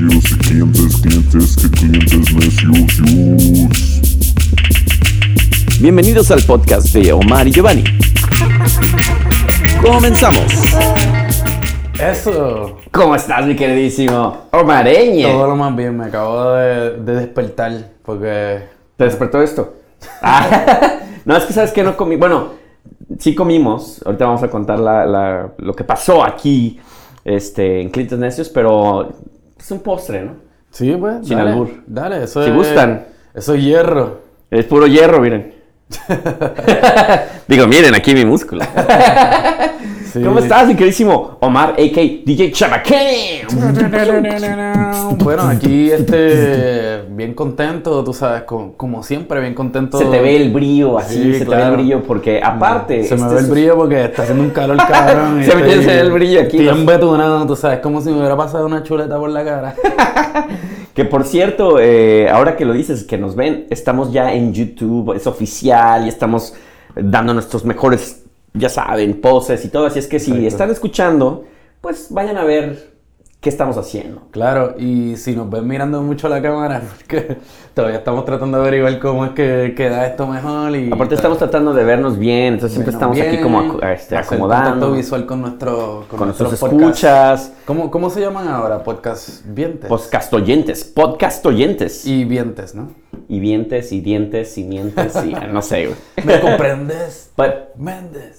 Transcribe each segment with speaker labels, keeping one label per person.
Speaker 1: necios y clientes, clientes, que clientes necios.
Speaker 2: Bienvenidos al podcast de Omar y Giovanni. Comenzamos.
Speaker 3: Eso.
Speaker 2: ¿Cómo estás, mi queridísimo Omareñe?
Speaker 3: Todo lo más bien, me acabo de, de despertar porque...
Speaker 2: ¿Te despertó esto? Ah, no, es que sabes que no comí. Bueno, sí comimos. Ahorita vamos a contar la- la- lo que pasó aquí este, en Clientes Necios, pero es un postre, ¿no?
Speaker 3: Sí, pues,
Speaker 2: Sin
Speaker 3: dale,
Speaker 2: albur.
Speaker 3: Dale, eso
Speaker 2: Si
Speaker 3: es...
Speaker 2: gustan.
Speaker 3: Eso es hierro.
Speaker 2: Es puro hierro, miren. Digo, miren aquí mi músculo.
Speaker 3: Sí.
Speaker 2: ¿Cómo estás, mi queridísimo Omar, a.k.a. DJ Chabacán?
Speaker 3: Bueno, aquí este, bien contento, tú sabes, como, como siempre, bien contento.
Speaker 2: Se te ve el brillo así,
Speaker 3: Sí,
Speaker 2: se te ve el brillo, porque aparte...
Speaker 3: Se me
Speaker 2: este
Speaker 3: ve el
Speaker 2: es-
Speaker 3: brillo porque está haciendo un calor cabrón.
Speaker 2: Se me
Speaker 3: estoy-
Speaker 2: tiene el brillo aquí,
Speaker 3: Estoy
Speaker 2: los-
Speaker 3: embetunado, tú sabes, como si me hubiera pasado una chuleta por la cara.
Speaker 2: Que por cierto, eh, ahora que lo dices, que nos ven, estamos ya en YouTube, es oficial y estamos dando nuestros mejores, ya saben, poses y todo. Así es que si
Speaker 3: Exacto.
Speaker 2: están escuchando, pues vayan a ver qué estamos haciendo.
Speaker 3: Claro, y si nos ven mirando mucho a la cámara, porque todavía estamos tratando de averiguar cómo es que queda esto mejor y...
Speaker 2: Aparte estamos tratando de vernos bien, entonces siempre estamos aquí como este, acomodando
Speaker 3: contacto visual con, nuestro,
Speaker 2: con nuestros
Speaker 3: podcasts.
Speaker 2: escuchas,
Speaker 3: ¿Cómo, ¿Cómo se llaman ahora? Podcast vientes.
Speaker 2: podcast oyentes, podcast oyentes.
Speaker 3: y vientes, ¿no?
Speaker 2: Y vientes, y dientes, y mientes, y no sé, güey.
Speaker 3: ¿Me comprendes?
Speaker 2: But-
Speaker 3: Méndez.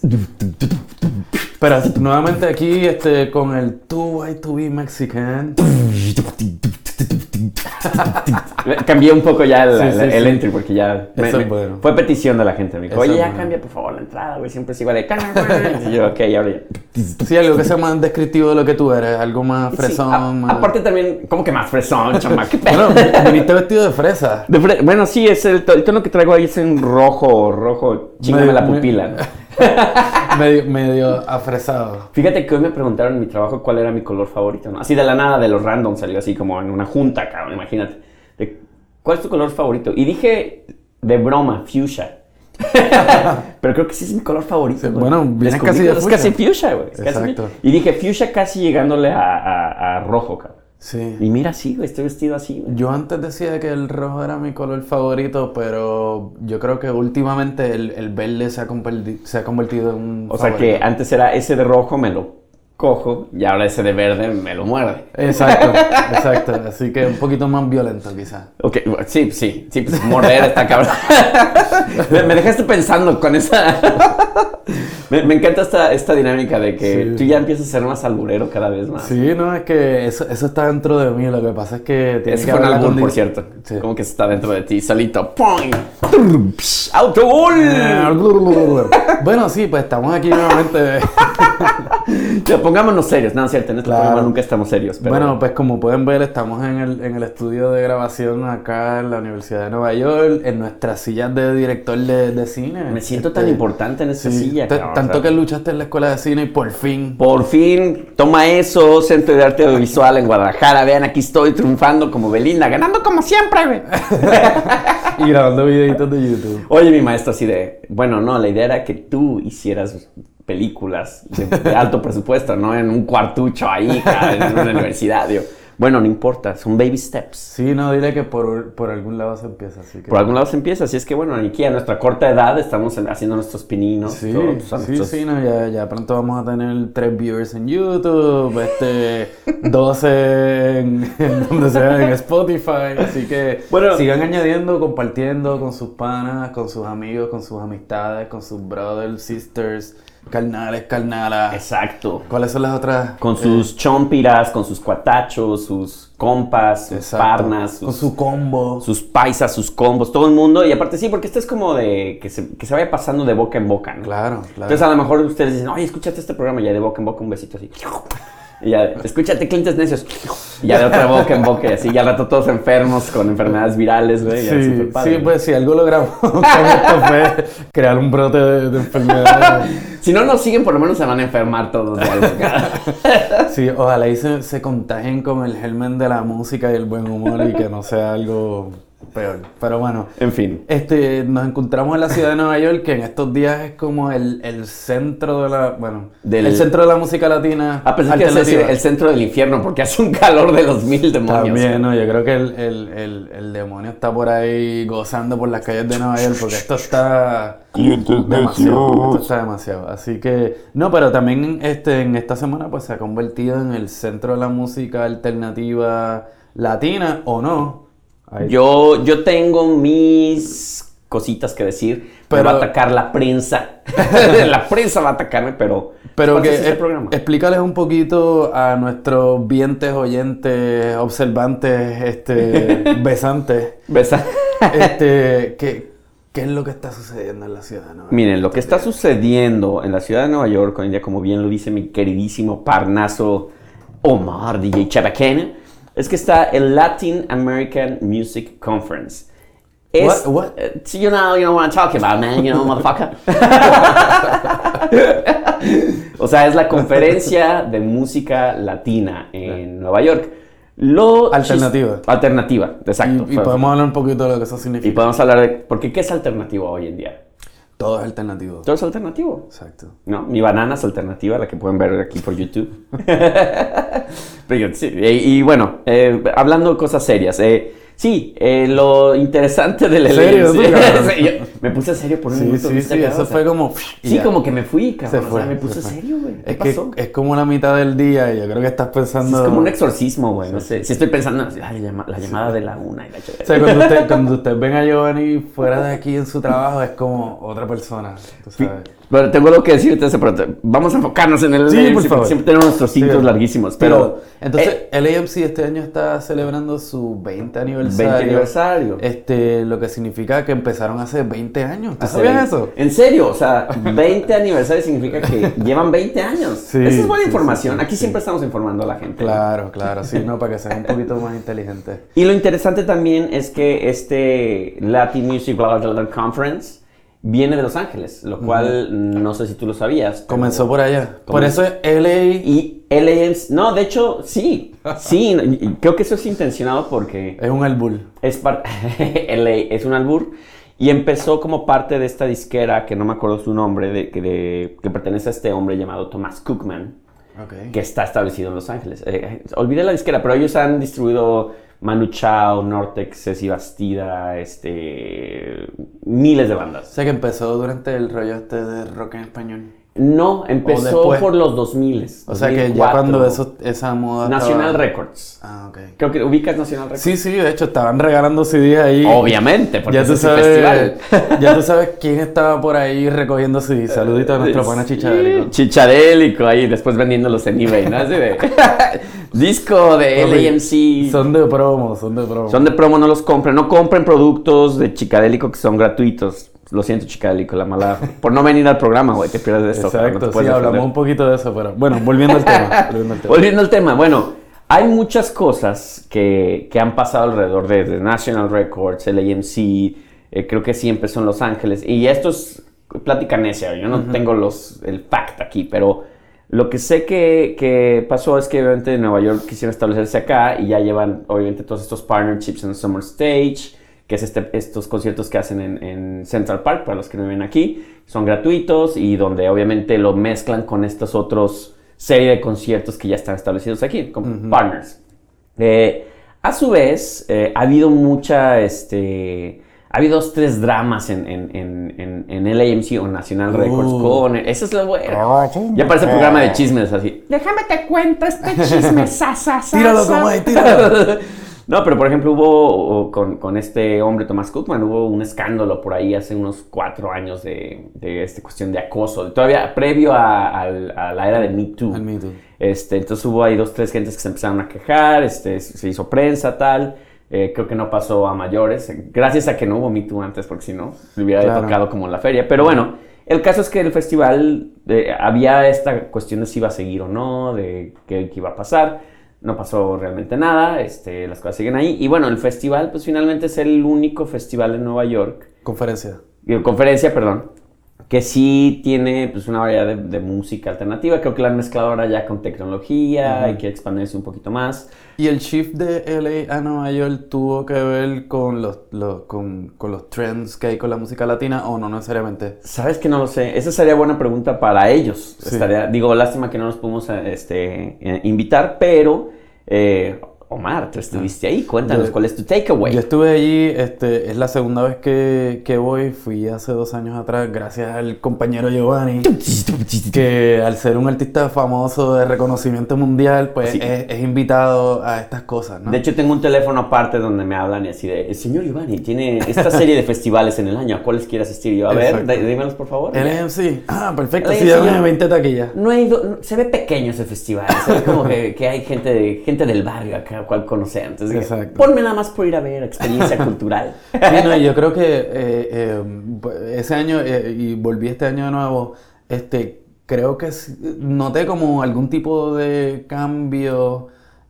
Speaker 3: Pero nuevamente aquí este, con el 2Y2B Mexican.
Speaker 2: Cambié un poco ya el,
Speaker 3: Sí,
Speaker 2: el-
Speaker 3: sí,
Speaker 2: el
Speaker 3: sí.
Speaker 2: entry porque ya me-
Speaker 3: Eso
Speaker 2: me-
Speaker 3: es bueno.
Speaker 2: fue petición de la gente. Me dijo, oye, ya
Speaker 3: bueno.
Speaker 2: cambia por favor la entrada, güey. Siempre es igual de. Y yo, ok, ahora ya.
Speaker 3: Sí, algo que sea más descriptivo de lo que tú eres, algo más fresón.
Speaker 2: a-
Speaker 3: más...
Speaker 2: Aparte también, ¿cómo que más fresón, chama? ¿Qué pedo?
Speaker 3: Bueno, viniste vestido de fresa.
Speaker 2: De fre- bueno, sí, es el, to- el tono que traigo ahí es en rojo, rojo, chingame la pupila.
Speaker 3: medio, medio afresado.
Speaker 2: Fíjate que hoy me preguntaron en mi trabajo cuál era mi color favorito, ¿no? Así de la nada, de los random, salió así como en una junta, cabrón, imagínate. De, ¿Cuál es tu color favorito? Y dije, de broma, fuchsia. Pero creo que sí es mi color favorito.
Speaker 3: Sí, bueno,
Speaker 2: Descubrí
Speaker 3: casi de
Speaker 2: Es
Speaker 3: fuchsia.
Speaker 2: casi fuchsia, güey. es casi
Speaker 3: Exacto.
Speaker 2: fuchsia. Y dije, fuchsia casi llegándole a, a- a rojo, cabrón.
Speaker 3: Sí.
Speaker 2: Y mira, sí, güey, estoy vestido así, güey.
Speaker 3: Yo antes decía que el rojo era mi color favorito, pero yo creo que últimamente el, el verde se ha, se ha convertido en un
Speaker 2: O sea que
Speaker 3: favorito.
Speaker 2: antes era ese de rojo, me lo cojo, y ahora ese de verde me lo muerde.
Speaker 3: Exacto, exacto. Así que un poquito más violento quizás.
Speaker 2: Ok, sí, sí, sí, pues morder está cabrón. me, me dejaste pensando con esa. me, me encanta esta, esta dinámica de que
Speaker 3: Sí.
Speaker 2: tú ya empiezas a ser más alburero cada vez más.
Speaker 3: Sí, no, es que eso, eso está dentro de mí. Lo que pasa es que tiene
Speaker 2: Ese
Speaker 3: que
Speaker 2: fue un
Speaker 3: haber la
Speaker 2: albur, por cierto.
Speaker 3: Sí.
Speaker 2: Como que está dentro de ti, solito. ¡Autogol!
Speaker 3: Bueno, sí, pues estamos aquí nuevamente.
Speaker 2: Pongámonos serios. No, es cierto, en este
Speaker 3: Claro.
Speaker 2: programa nunca estamos serios. Pero...
Speaker 3: Bueno, pues como pueden ver, estamos en el, en el estudio de grabación acá en la Universidad de Nueva York, en nuestras sillas de director de, de cine.
Speaker 2: me siento tan
Speaker 3: Este,
Speaker 2: importante en esta
Speaker 3: sí,
Speaker 2: silla.
Speaker 3: t-
Speaker 2: cabrón, o
Speaker 3: tanto
Speaker 2: sea.
Speaker 3: que luchaste en la escuela de cine y por fin.
Speaker 2: Por fin, toma eso, Centro de Arte Audiovisual en Guadalajara. Vean, aquí estoy triunfando como Belinda, ganando como siempre.
Speaker 3: Y grabando videitos de YouTube.
Speaker 2: Oye, mi maestro, así de, bueno, no, la idea era que tú hicieras películas de, de alto presupuesto, no en un cuartucho ahí, en una universidad. Digo, bueno, no importa, son baby steps.
Speaker 3: Sí, no, diré que por, por algún lado se empieza, así que...
Speaker 2: Por algún lado se empieza, así es que bueno, aquí a nuestra corta edad estamos en- haciendo nuestros pininos.
Speaker 3: Sí,
Speaker 2: todo, pues,
Speaker 3: sí,
Speaker 2: nuestros-
Speaker 3: sí, no, ya, ya pronto vamos a tener tres viewers en YouTube, este, 12 en, en donde sea en Spotify, así que
Speaker 2: Bueno.
Speaker 3: sigan añadiendo, compartiendo con sus panas, con sus amigos, con sus amistades, con sus brothers, sisters, carnales, carnalas.
Speaker 2: Exacto.
Speaker 3: ¿Cuáles son las otras?
Speaker 2: Con
Speaker 3: Eh,
Speaker 2: sus chompiras, con sus cuatachos, sus compas, sus
Speaker 3: exacto,
Speaker 2: parnas,
Speaker 3: con
Speaker 2: sus,
Speaker 3: su combo.
Speaker 2: sus paisas, sus combos, todo el mundo. Y aparte sí, porque esto es como de que se, que se vaya pasando de boca en boca, ¿no?
Speaker 3: Claro, claro.
Speaker 2: Entonces a lo mejor ustedes dicen, oye, escúchate este programa, ya de boca en boca un besito así. Y ya, escúchate clientes necios. Y ya de otra boca en boca, así, ya al rato todos enfermos con enfermedades virales, güey.
Speaker 3: Sí, sí, pues si algo logramos con esto fue crear un brote de, de enfermedad.
Speaker 2: Si no nos siguen, por lo menos se van a enfermar todos de algo.
Speaker 3: Sí, ojalá y se, se contagien con el germen de la música y el buen humor y que no sea algo peor. Pero bueno.
Speaker 2: En fin.
Speaker 3: Este, nos encontramos en la ciudad de Nueva York, que en estos días es como el, el centro de la, bueno,
Speaker 2: Del-
Speaker 3: el centro de la música latina.
Speaker 2: Ah, pensé que decir el centro del infierno porque hace un calor de los mil demonios.
Speaker 3: También, no, yo creo que el, el, el, el demonio está por ahí gozando por las calles de Nueva York porque esto está demasiado, esto está demasiado. Así que, no, pero también este, en esta semana pues se ha convertido en el centro de la música alternativa latina o no. Ahí-
Speaker 2: Yo, yo tengo mis cositas que decir. Pero va a atacar la prensa. la prensa va a atacarme, pero.
Speaker 3: Pero
Speaker 2: ¿cuál
Speaker 3: que
Speaker 2: es este programa?
Speaker 3: explícales un poquito a nuestros vientes, oyentes, observantes, este, besantes,
Speaker 2: Besa-
Speaker 3: este, ¿qué, qué es lo que está sucediendo en la ciudad de Nueva York?
Speaker 2: Miren, lo que está sucediendo en la ciudad de Nueva York hoy en día, como bien lo dice mi queridísimo parnaso Omar DJ Chabacana, es que está el Latin American Music Conference. Es,
Speaker 3: What- what?
Speaker 2: eh, you know, you know what I'm talking about, man, you know, motherfucker. o sea, es la conferencia de música latina en Nueva York. Lo
Speaker 3: Alternativa.
Speaker 2: Alternativa, exacto.
Speaker 3: Y, y podemos hablar un poquito de lo que eso
Speaker 2: Y
Speaker 3: significa.
Speaker 2: podemos hablar de... Porque ¿qué es alternativo hoy en día?
Speaker 3: Todo es alternativo.
Speaker 2: Todo es alternativo.
Speaker 3: Exacto.
Speaker 2: ¿no? Mi banana es alternativa, la que pueden ver aquí por YouTube. Pero sí, y, y bueno, eh, hablando de cosas serias, eh, sí, eh, lo interesante del
Speaker 3: ¿Serio? Sí,
Speaker 2: yo me puse serio por un
Speaker 3: Sí,
Speaker 2: minuto.
Speaker 3: sí,
Speaker 2: ¿viste,
Speaker 3: sí, eso
Speaker 2: O sea,
Speaker 3: fue como...
Speaker 2: Sí,
Speaker 3: ya.
Speaker 2: como que me fui,
Speaker 3: Se
Speaker 2: cabrón.
Speaker 3: fue.
Speaker 2: o sea, me
Speaker 3: se
Speaker 2: puse
Speaker 3: fue.
Speaker 2: serio, güey. ¿Qué
Speaker 3: Es que es como la mitad del día y yo creo que estás pensando...
Speaker 2: Es como un exorcismo, güey. No sé. Si estoy pensando, la, llama- la llamada de la una y la
Speaker 3: O sea, cuando usted, cuando usted ven a Giovanni fuera de aquí en su trabajo, es como otra persona. tú sabes.
Speaker 2: Bueno, tengo algo que decirte, pero te- vamos a enfocarnos en el
Speaker 3: Sí,
Speaker 2: el-
Speaker 3: por favor.
Speaker 2: Siempre tenemos nuestros ciclos
Speaker 3: Sí.
Speaker 2: larguísimos, pero...
Speaker 3: entonces,
Speaker 2: eh,
Speaker 3: el AMC este año está celebrando su 20 aniversario.
Speaker 2: 20 aniversario.
Speaker 3: Este, lo que significa que empezaron hace 20 años. ¿Tú sabías
Speaker 2: 20.
Speaker 3: eso?
Speaker 2: En serio, o sea, 20 aniversario significa que llevan 20 años.
Speaker 3: Sí,
Speaker 2: Esa es buena información. Aquí siempre estamos informando a la gente.
Speaker 3: Claro, claro, sí, no, para que sean un poquito más inteligentes.
Speaker 2: Y lo interesante también es que este Latin Music Global Conference viene de Los Ángeles, lo cual no sé si tú lo sabías.
Speaker 3: Comenzó por allá. Por eso es LA.
Speaker 2: Y LAMs, no, de hecho, sí, sí, creo que eso es intencionado porque
Speaker 3: Es un albur.
Speaker 2: es parte, LA es un albur y empezó como parte de esta disquera que no me acuerdo su nombre, de, que, de- que pertenece a este hombre llamado Thomas Cookman,
Speaker 3: Ok.
Speaker 2: que está establecido en Los Ángeles. Eh, olvidé la disquera, pero ellos han distribuido Manu Chao, Nortex, Ceci Bastida, este, miles de
Speaker 3: O
Speaker 2: bandas.
Speaker 3: sea que empezó durante el rollo este de rock en español.
Speaker 2: No, empezó por los 2000.
Speaker 3: O sea que ya cuando eso, esa moda.
Speaker 2: National
Speaker 3: estaba-
Speaker 2: Records.
Speaker 3: Ah, ok.
Speaker 2: Creo que ubicas National Records.
Speaker 3: Sí, sí, de hecho estaban regalando CDs ahí.
Speaker 2: Obviamente, porque
Speaker 3: Ya tú, sabes,
Speaker 2: festival.
Speaker 3: ya tú sabes quién estaba por ahí recogiendo CDs. Saludito a nuestro pana Chichadélico.
Speaker 2: Chichadélico ahí, después vendiéndolos en eBay, ¿no? Así de... Disco de LAMC.
Speaker 3: Son de promo, son de promo.
Speaker 2: Son de promo, no los compren. No compren productos de Chicadélico que son gratuitos. Lo siento, Chicadélico, la mala... Por no venir al programa, güey, te pierdes de esto. no
Speaker 3: Exacto, sí, hablamos un poquito de eso, pero bueno, volviendo al tema. volviendo al tema.
Speaker 2: Volviendo al tema, bueno, hay muchas cosas que, que han pasado alrededor de, de National Records, el AMC, eh, creo que sí empezó en Los Ángeles, y esto es plática necia, yo no tengo los, el fact aquí, pero lo que sé que, que pasó es que obviamente en Nueva York quisieron establecerse acá y ya llevan obviamente todos estos partnerships en Summer Stage, que es este, estos conciertos que hacen en, en Central Park, para los que no viven aquí, son gratuitos y donde obviamente lo mezclan con estos otros serie de conciertos que ya están establecidos aquí, con partners. Eh, a su vez, eh, ha habido mucha, este, ha habido dos, tres dramas en, en, en, en, en LAMC o National Records
Speaker 3: Uh.
Speaker 2: con, esa es la buena. Ya parece programa de chismes así. Déjame te cuento este chisme, sa, sa, sa,
Speaker 3: Tíralo
Speaker 2: sa.
Speaker 3: como ahí, tíralo.
Speaker 2: No, pero por ejemplo hubo con, con este hombre, Tomás Cookman, hubo un escándalo por ahí hace unos cuatro años de, de esta cuestión de acoso, todavía previo a, a la era de Me Too.
Speaker 3: Al Me Too.
Speaker 2: Este, entonces hubo ahí dos, tres gentes que se empezaron a quejar, este, se hizo prensa, tal. Eh, creo que no pasó a mayores, gracias a que no hubo Me Too antes, porque si no, le hubiera
Speaker 3: Claro.
Speaker 2: tocado como en la feria. Pero bueno, el caso es que el festival eh, había esta cuestión de si iba a seguir o no, de qué, qué iba a pasar. No pasó realmente nada, este, las cosas siguen ahí. Y bueno, el festival, pues finalmente es el único festival en Nueva York
Speaker 3: Conferencia.
Speaker 2: conferencia, perdón, que sí tiene pues, una variedad de, de música alternativa. Creo que la han mezclado ahora ya con tecnología y quiere expandirse un poquito más.
Speaker 3: ¿Y el shift de LA a Nueva York tuvo que ver con los, los- con, con los trends que hay con la música latina o no necesariamente?
Speaker 2: Sabes que no lo sé. Esa sería buena pregunta para ellos.
Speaker 3: Sí.
Speaker 2: Estaría, digo, lástima que no nos pudimos este, eh, invitar, pero eh, Omar, tú estuviste ahí. Cuéntanos
Speaker 3: Yo-
Speaker 2: cuál es tu takeaway.
Speaker 3: Yo estuve allí, este, es la segunda vez que, que voy, fui hace dos años atrás gracias al compañero Giovanni, que al ser un artista famoso de reconocimiento mundial, pues
Speaker 2: Sí.
Speaker 3: es, es invitado a estas cosas, ¿no?
Speaker 2: De hecho, tengo un teléfono aparte donde me hablan y así de, "El señor Giovanni tiene esta serie de festivales en el año, ¿a cuáles quiere asistir? Yo, a ver,
Speaker 3: Exacto.
Speaker 2: dímelos por favor.
Speaker 3: LMC, ah, perfecto, sí, dame
Speaker 2: yo-
Speaker 3: 20 taquillas.
Speaker 2: No he ido, no- se ve pequeño ese festival, se ve como que, que hay gente, de, gente del barrio acá, cual conocer. Entonces,
Speaker 3: Exacto.
Speaker 2: ponme nada más por ir a ver experiencia cultural.
Speaker 3: Sí, no, yo creo que eh, eh, ese año, eh, y volví este año de nuevo, este, creo que noté como algún tipo de cambio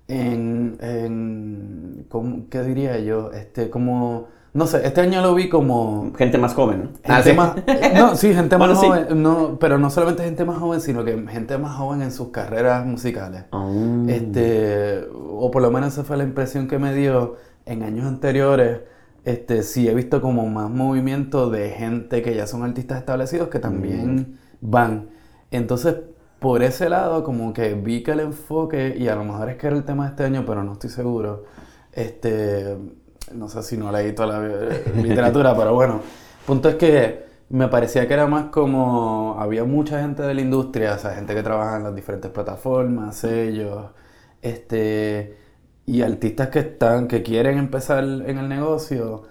Speaker 3: en, en ¿cómo- ¿qué diría yo? Este, como, no sé, este año lo vi como...
Speaker 2: Gente más joven, ¿no? Ah, sí.
Speaker 3: más, no, sí, gente más
Speaker 2: Bueno, sí.
Speaker 3: joven, no, pero no solamente gente más joven, sino que gente más joven en sus carreras musicales.
Speaker 2: Oh.
Speaker 3: Este, o por lo menos esa fue la impresión que me dio en años anteriores. Este, sí he visto como más movimiento de gente que ya son artistas establecidos que también van. Entonces, por ese lado, como que vi que el enfoque, y a lo mejor es que era el tema de este año, pero no estoy seguro. Este, no sé si no leí toda la eh, literatura, pero bueno. Punto es que me parecía que era más como había mucha gente de la industria, o sea, gente que trabaja en las diferentes plataformas, sellos, este, y artistas que están, que quieren empezar en el negocio,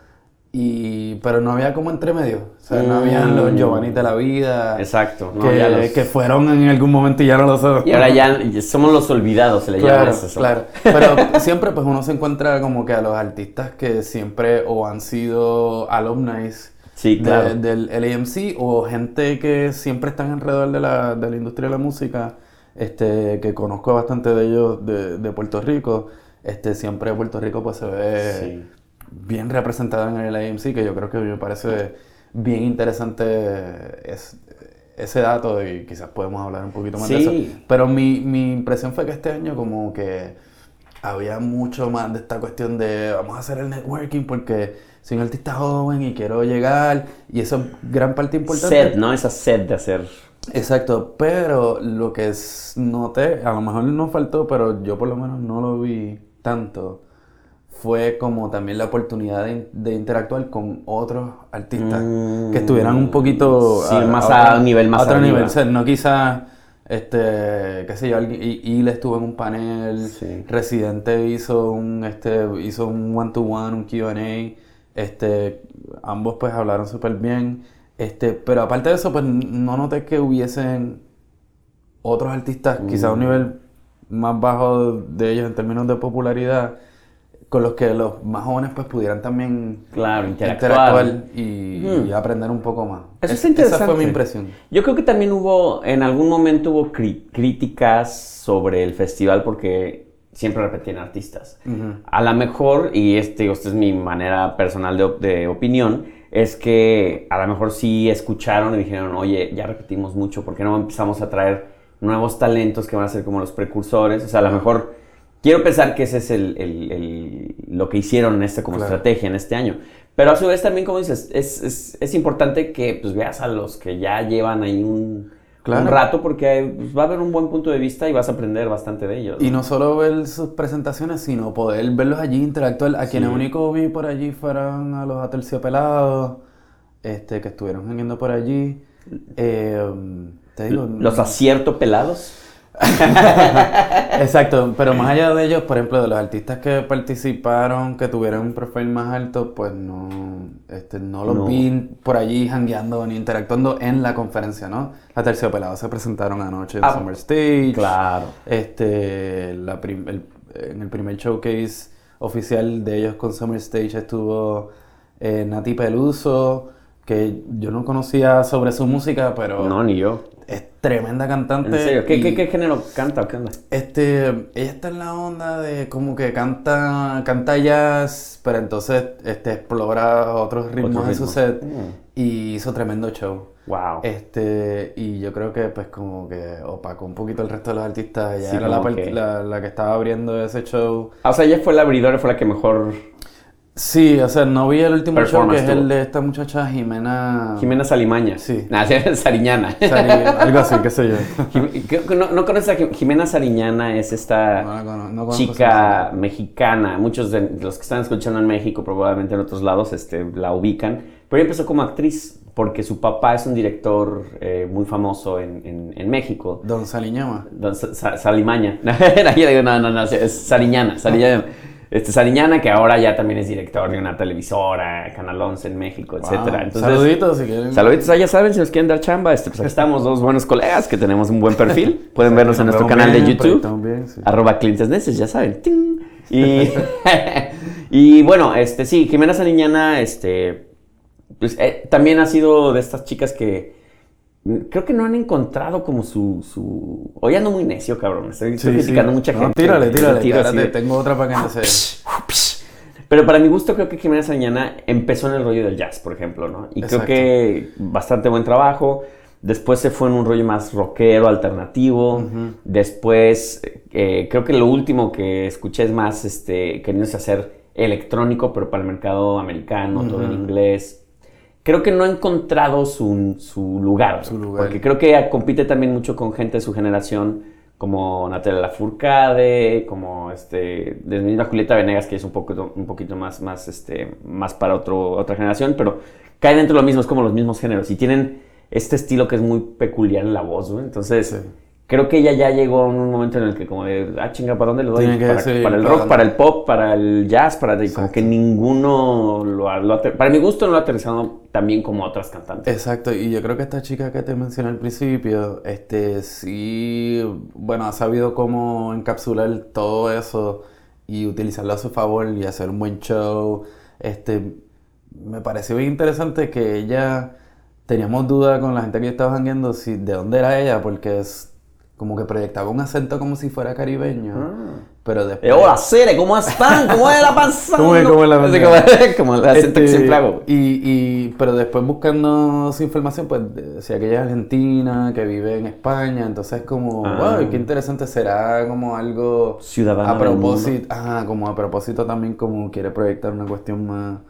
Speaker 3: y, pero no había como entre medio, o sea, no habían los
Speaker 2: Mm.
Speaker 3: Giovanni de la vida,
Speaker 2: Exacto, no,
Speaker 3: que,
Speaker 2: los-
Speaker 3: que fueron en algún momento y ya no lo son.
Speaker 2: Y ahora ya somos los olvidados, se le llama
Speaker 3: Claro,
Speaker 2: eso. Son-
Speaker 3: claro. Pero siempre pues uno se encuentra como que a los artistas que siempre o han sido alumni
Speaker 2: Sí,
Speaker 3: de-
Speaker 2: claro.
Speaker 3: del LAMC o gente que siempre están alrededor de la, de la industria de la música, este, que conozco bastante de ellos de, de Puerto Rico. Este, siempre Puerto Rico pues se ve
Speaker 2: Sí.
Speaker 3: Bien representado en el LAMC, que yo creo que me parece bien interesante es- ese dato y quizás podemos hablar un poquito más de
Speaker 2: Sí.
Speaker 3: eso. Pero mi, mi impresión fue que este año como que había mucho más de esta cuestión de vamos a hacer el networking porque soy un artista joven y quiero llegar y eso es gran parte importante.
Speaker 2: Sed, ¿no? Esa sed de hacer.
Speaker 3: Exacto, pero lo que es- noté, a lo mejor no faltó, pero yo por lo menos no lo vi tanto, fue como también la oportunidad de, de interactuar con otros artistas
Speaker 2: Mm,
Speaker 3: que estuvieran un poquito
Speaker 2: sí, más a un nivel más
Speaker 3: a otro
Speaker 2: arriba.
Speaker 3: nivel, o sea, no quizás este, qué sé yo, alguien, y, y le estuvo en un panel,
Speaker 2: Sí.
Speaker 3: Residente hizo un este hizo un one to one, un Q&A, este ambos pues hablaron súper bien. Este, pero aparte de eso, pues no noté que hubiesen otros artistas, quizás a un nivel más bajo de ellos en términos de popularidad, con los que los más jóvenes pues pudieran también
Speaker 2: Claro, interactuar.
Speaker 3: y, aprender un poco más.
Speaker 2: Eso
Speaker 3: Es-
Speaker 2: interesante.
Speaker 3: Esa fue mi impresión.
Speaker 2: Yo creo que también hubo, en algún momento hubo críticas sobre el festival porque siempre repetían artistas. A lo mejor, y este, esta es mi manera personal de, de opinión, es que a lo mejor sí escucharon y dijeron, oye, ya repetimos mucho, ¿por qué no empezamos a traer nuevos talentos que van a ser como los precursores? O sea, a lo mejor quiero pensar que ese es el, el- el- lo que hicieron en este como
Speaker 3: Claro.
Speaker 2: estrategia en este año. Pero a su vez también, como dices, es, es- es importante que pues, veas a los que ya llevan ahí un,
Speaker 3: Claro.
Speaker 2: un rato porque pues, va a haber un buen punto de vista y vas a aprender bastante de ellos.
Speaker 3: Y no solo ver sus presentaciones, sino poder verlos allí, interactuar. A quienes único vi por allí fueron a los aterciopelados, este, que estuvieron viniendo por allí. Eh, te digo,
Speaker 2: Los acierto pelados.
Speaker 3: Exacto, pero más allá de ellos, por ejemplo, de los artistas que participaron, que tuvieron un perfil más alto, pues no, este, no los
Speaker 2: No.
Speaker 3: vi por allí jangueando ni interactuando en la conferencia, ¿no? La Terciopelados se presentaron anoche en
Speaker 2: Ah,
Speaker 3: Summer Stage.
Speaker 2: Claro.
Speaker 3: Este, la prim- el- en el primer showcase oficial de ellos con Summer Stage estuvo eh, Nati Peluso, que yo no conocía sobre su música, pero
Speaker 2: No, ni yo.
Speaker 3: es tremenda cantante.
Speaker 2: En serio, ¿qué,
Speaker 3: y-
Speaker 2: qué, qué género canta o qué onda?
Speaker 3: este, ella está en la onda de como que canta, canta jazz, pero entonces este, explora otros ritmos
Speaker 2: Otro
Speaker 3: en su
Speaker 2: ritmo.
Speaker 3: set
Speaker 2: Mm.
Speaker 3: y hizo tremendo show.
Speaker 2: Wow.
Speaker 3: Este, y yo creo que pues como que opacó un poquito el resto de los artistas. Ella
Speaker 2: Sí,
Speaker 3: era la,
Speaker 2: que-
Speaker 3: la, la que estaba abriendo ese show.
Speaker 2: Ah, o sea, ella fue la abridora, fue la que mejor...
Speaker 3: Sí, o sea, no vi el último show que es el de esta muchacha Jimena...
Speaker 2: Jimena Salimaña.
Speaker 3: Sí.
Speaker 2: Nah, Sariñana.
Speaker 3: Sari- algo así, qué sé yo.
Speaker 2: ¿No, no conoces a Jim- Jimena Sariñana? Es esta
Speaker 3: No no
Speaker 2: chica mexicana. Muchos de los que están escuchando en México, probablemente en otros lados, este, la ubican. Pero ella empezó como actriz porque su papá es un director eh, muy famoso en, en- en México.
Speaker 3: Don Saliñama.
Speaker 2: Don Sa- Sa- Salimaña. No, no, no, es Sariñana. Sariñana. Este, Sariñana, que ahora ya también es director de una televisora, Canal 11 en México, etcétera.
Speaker 3: Wow.
Speaker 2: Entonces,
Speaker 3: Saluditos si quieren.
Speaker 2: Saluditos, ah, ya saben, si nos quieren dar chamba, este, pues aquí estamos dos buenos colegas que tenemos un buen perfil. Pueden vernos en nuestro canal de YouTube,
Speaker 3: bien, sí.
Speaker 2: arroba clientes neces, ya saben. ¡ting! Y, y bueno, este, sí, Jimena Sariñana, este, pues, eh, también ha sido de estas chicas que creo que no han encontrado como su, su... Hoy ando muy necio, cabrón, estoy,
Speaker 3: Sí, sí.
Speaker 2: criticando a mucha
Speaker 3: No,
Speaker 2: gente.
Speaker 3: tírale, tírale. Espérate,
Speaker 2: de-
Speaker 3: tengo otra para que no se...
Speaker 2: pero para mi gusto creo que Jimena Sariñana empezó en el rollo del jazz, por ejemplo, ¿no? Y creo que bastante buen trabajo. Después se fue en un rollo más rockero, alternativo. Después, eh, creo que lo último que escuché es más este, queriéndose hacer electrónico, pero para el mercado americano, todo en inglés. Creo que no ha encontrado su, su lugar.
Speaker 3: Su lugar.
Speaker 2: Porque creo que compite también mucho con gente de su generación, como Natalia Lafourcade, como este, de misma Julieta Venegas, que es un poquito, un poquito más, más, este, más para otro, otra generación, pero cae dentro de lo mismo, es como los mismos géneros. Y tienen este estilo que es muy peculiar en la voz, ¿no? Entonces,
Speaker 3: Sí.
Speaker 2: Creo que ella ya llegó a un momento en el que como de, ah, chinga, ¿para dónde le doy? Para, para el rock, para el pop, para el jazz, para... y como que ninguno lo ha... lo ha para mi gusto no lo ha aterrizado tan bien como otras cantantes.
Speaker 3: Exacto, y yo creo que esta chica que te mencioné al principio, este, sí, bueno, ha sabido cómo encapsular todo eso y utilizarlo a su favor y hacer un buen show. Este, me pareció bien interesante que ella, teníamos duda con la gente que estaba jangueando si de dónde era ella, porque es como que proyectaba un acento como si fuera caribeño, pero después...
Speaker 2: Eh, hola, Cere, ¿cómo están? ¿Cómo es la pasando?
Speaker 3: ¿Cómo es- cómo es la pasando?
Speaker 2: como, el acento que
Speaker 3: Este,
Speaker 2: siempre hago.
Speaker 3: Y, y- pero después buscando su información, pues decía que ella es argentina, que vive en España, entonces como,
Speaker 2: Ah.
Speaker 3: wow, qué interesante será como algo
Speaker 2: Ciudadana
Speaker 3: a
Speaker 2: del mundo.
Speaker 3: propósito, ah, como a propósito también como quiere proyectar una cuestión más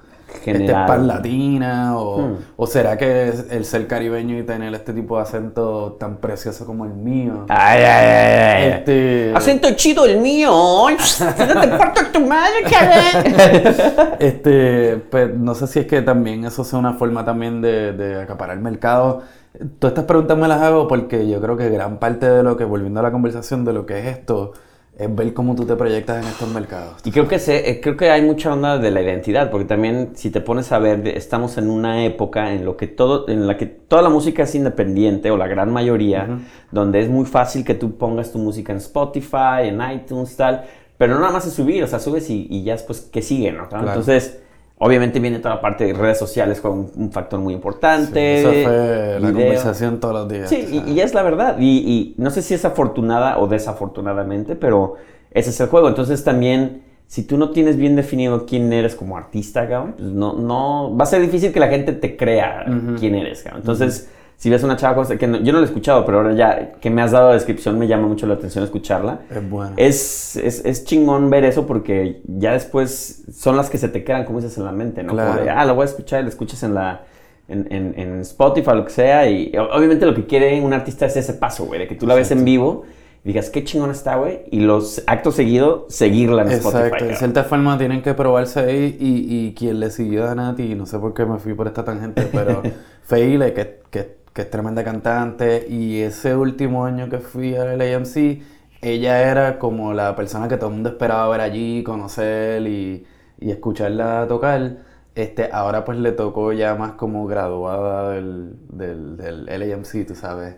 Speaker 3: este, pan latina o,
Speaker 2: Hmm.
Speaker 3: o será que es el ser caribeño y tener este tipo de acento tan precioso como el mío.
Speaker 2: Ay, ay, ay, ay.
Speaker 3: Este,
Speaker 2: Acento chido el mío. No te parto tu madre, cabrón.
Speaker 3: Este, pues no sé si es que también eso sea una forma también de, de acaparar el mercado. Todas estas preguntas me las hago porque yo creo que gran parte de lo que, volviendo a la conversación de lo que es esto, es ver cómo tú te proyectas en estos mercados.
Speaker 2: Y creo que, se, eh, creo que hay mucha onda de la identidad, porque también si te pones a ver, estamos en una época en, lo que todo, en la que toda la música es independiente, o la gran mayoría, donde es muy fácil que tú pongas tu música en Spotify, en iTunes, tal, pero no nada más es subir, o sea, subes y, y ya después, ¿qué sigue, no?
Speaker 3: Claro.
Speaker 2: Entonces, obviamente viene toda la parte de redes sociales con un, factor muy importante.
Speaker 3: Esa fue la
Speaker 2: video.
Speaker 3: conversación todos los días.
Speaker 2: Sí,
Speaker 3: o
Speaker 2: y,
Speaker 3: sea.
Speaker 2: y es la verdad. Y, y no sé si es afortunada o desafortunadamente, pero ese es el juego. Entonces también, si tú no tienes bien definido quién eres como artista, cabrón, pues no, no, va a ser difícil que la gente te crea quién eres, cabrón. Entonces, si ves una chava que no- yo no la he escuchado, pero ahora ya que me has dado la descripción, me llama mucho la atención escucharla.
Speaker 3: Es bueno.
Speaker 2: Es, es, es chingón ver eso porque ya después son las que se te quedan, como dices, en la mente, ¿no? Como
Speaker 3: Claro.
Speaker 2: de, ah, la voy a escuchar y la escuchas en la... En, en, en Spotify, lo que sea, y obviamente lo que quiere un artista es ese paso, güey, de que tú la ves en vivo y digas, qué chingón está, güey, y los actos seguido, seguirla en Spotify.
Speaker 3: Exacto, de cierta forma tienen que probarse ahí y, y quien le siguió a Nati, no sé por qué me fui por esta tangente, pero Feile, que, que, que es tremenda cantante, y ese último año que fui al AMC, ella era como la persona que todo el mundo esperaba ver allí, conocer y, y escucharla tocar. Este, ahora pues le tocó ya más como graduada del, del, del LAMC, tú sabes.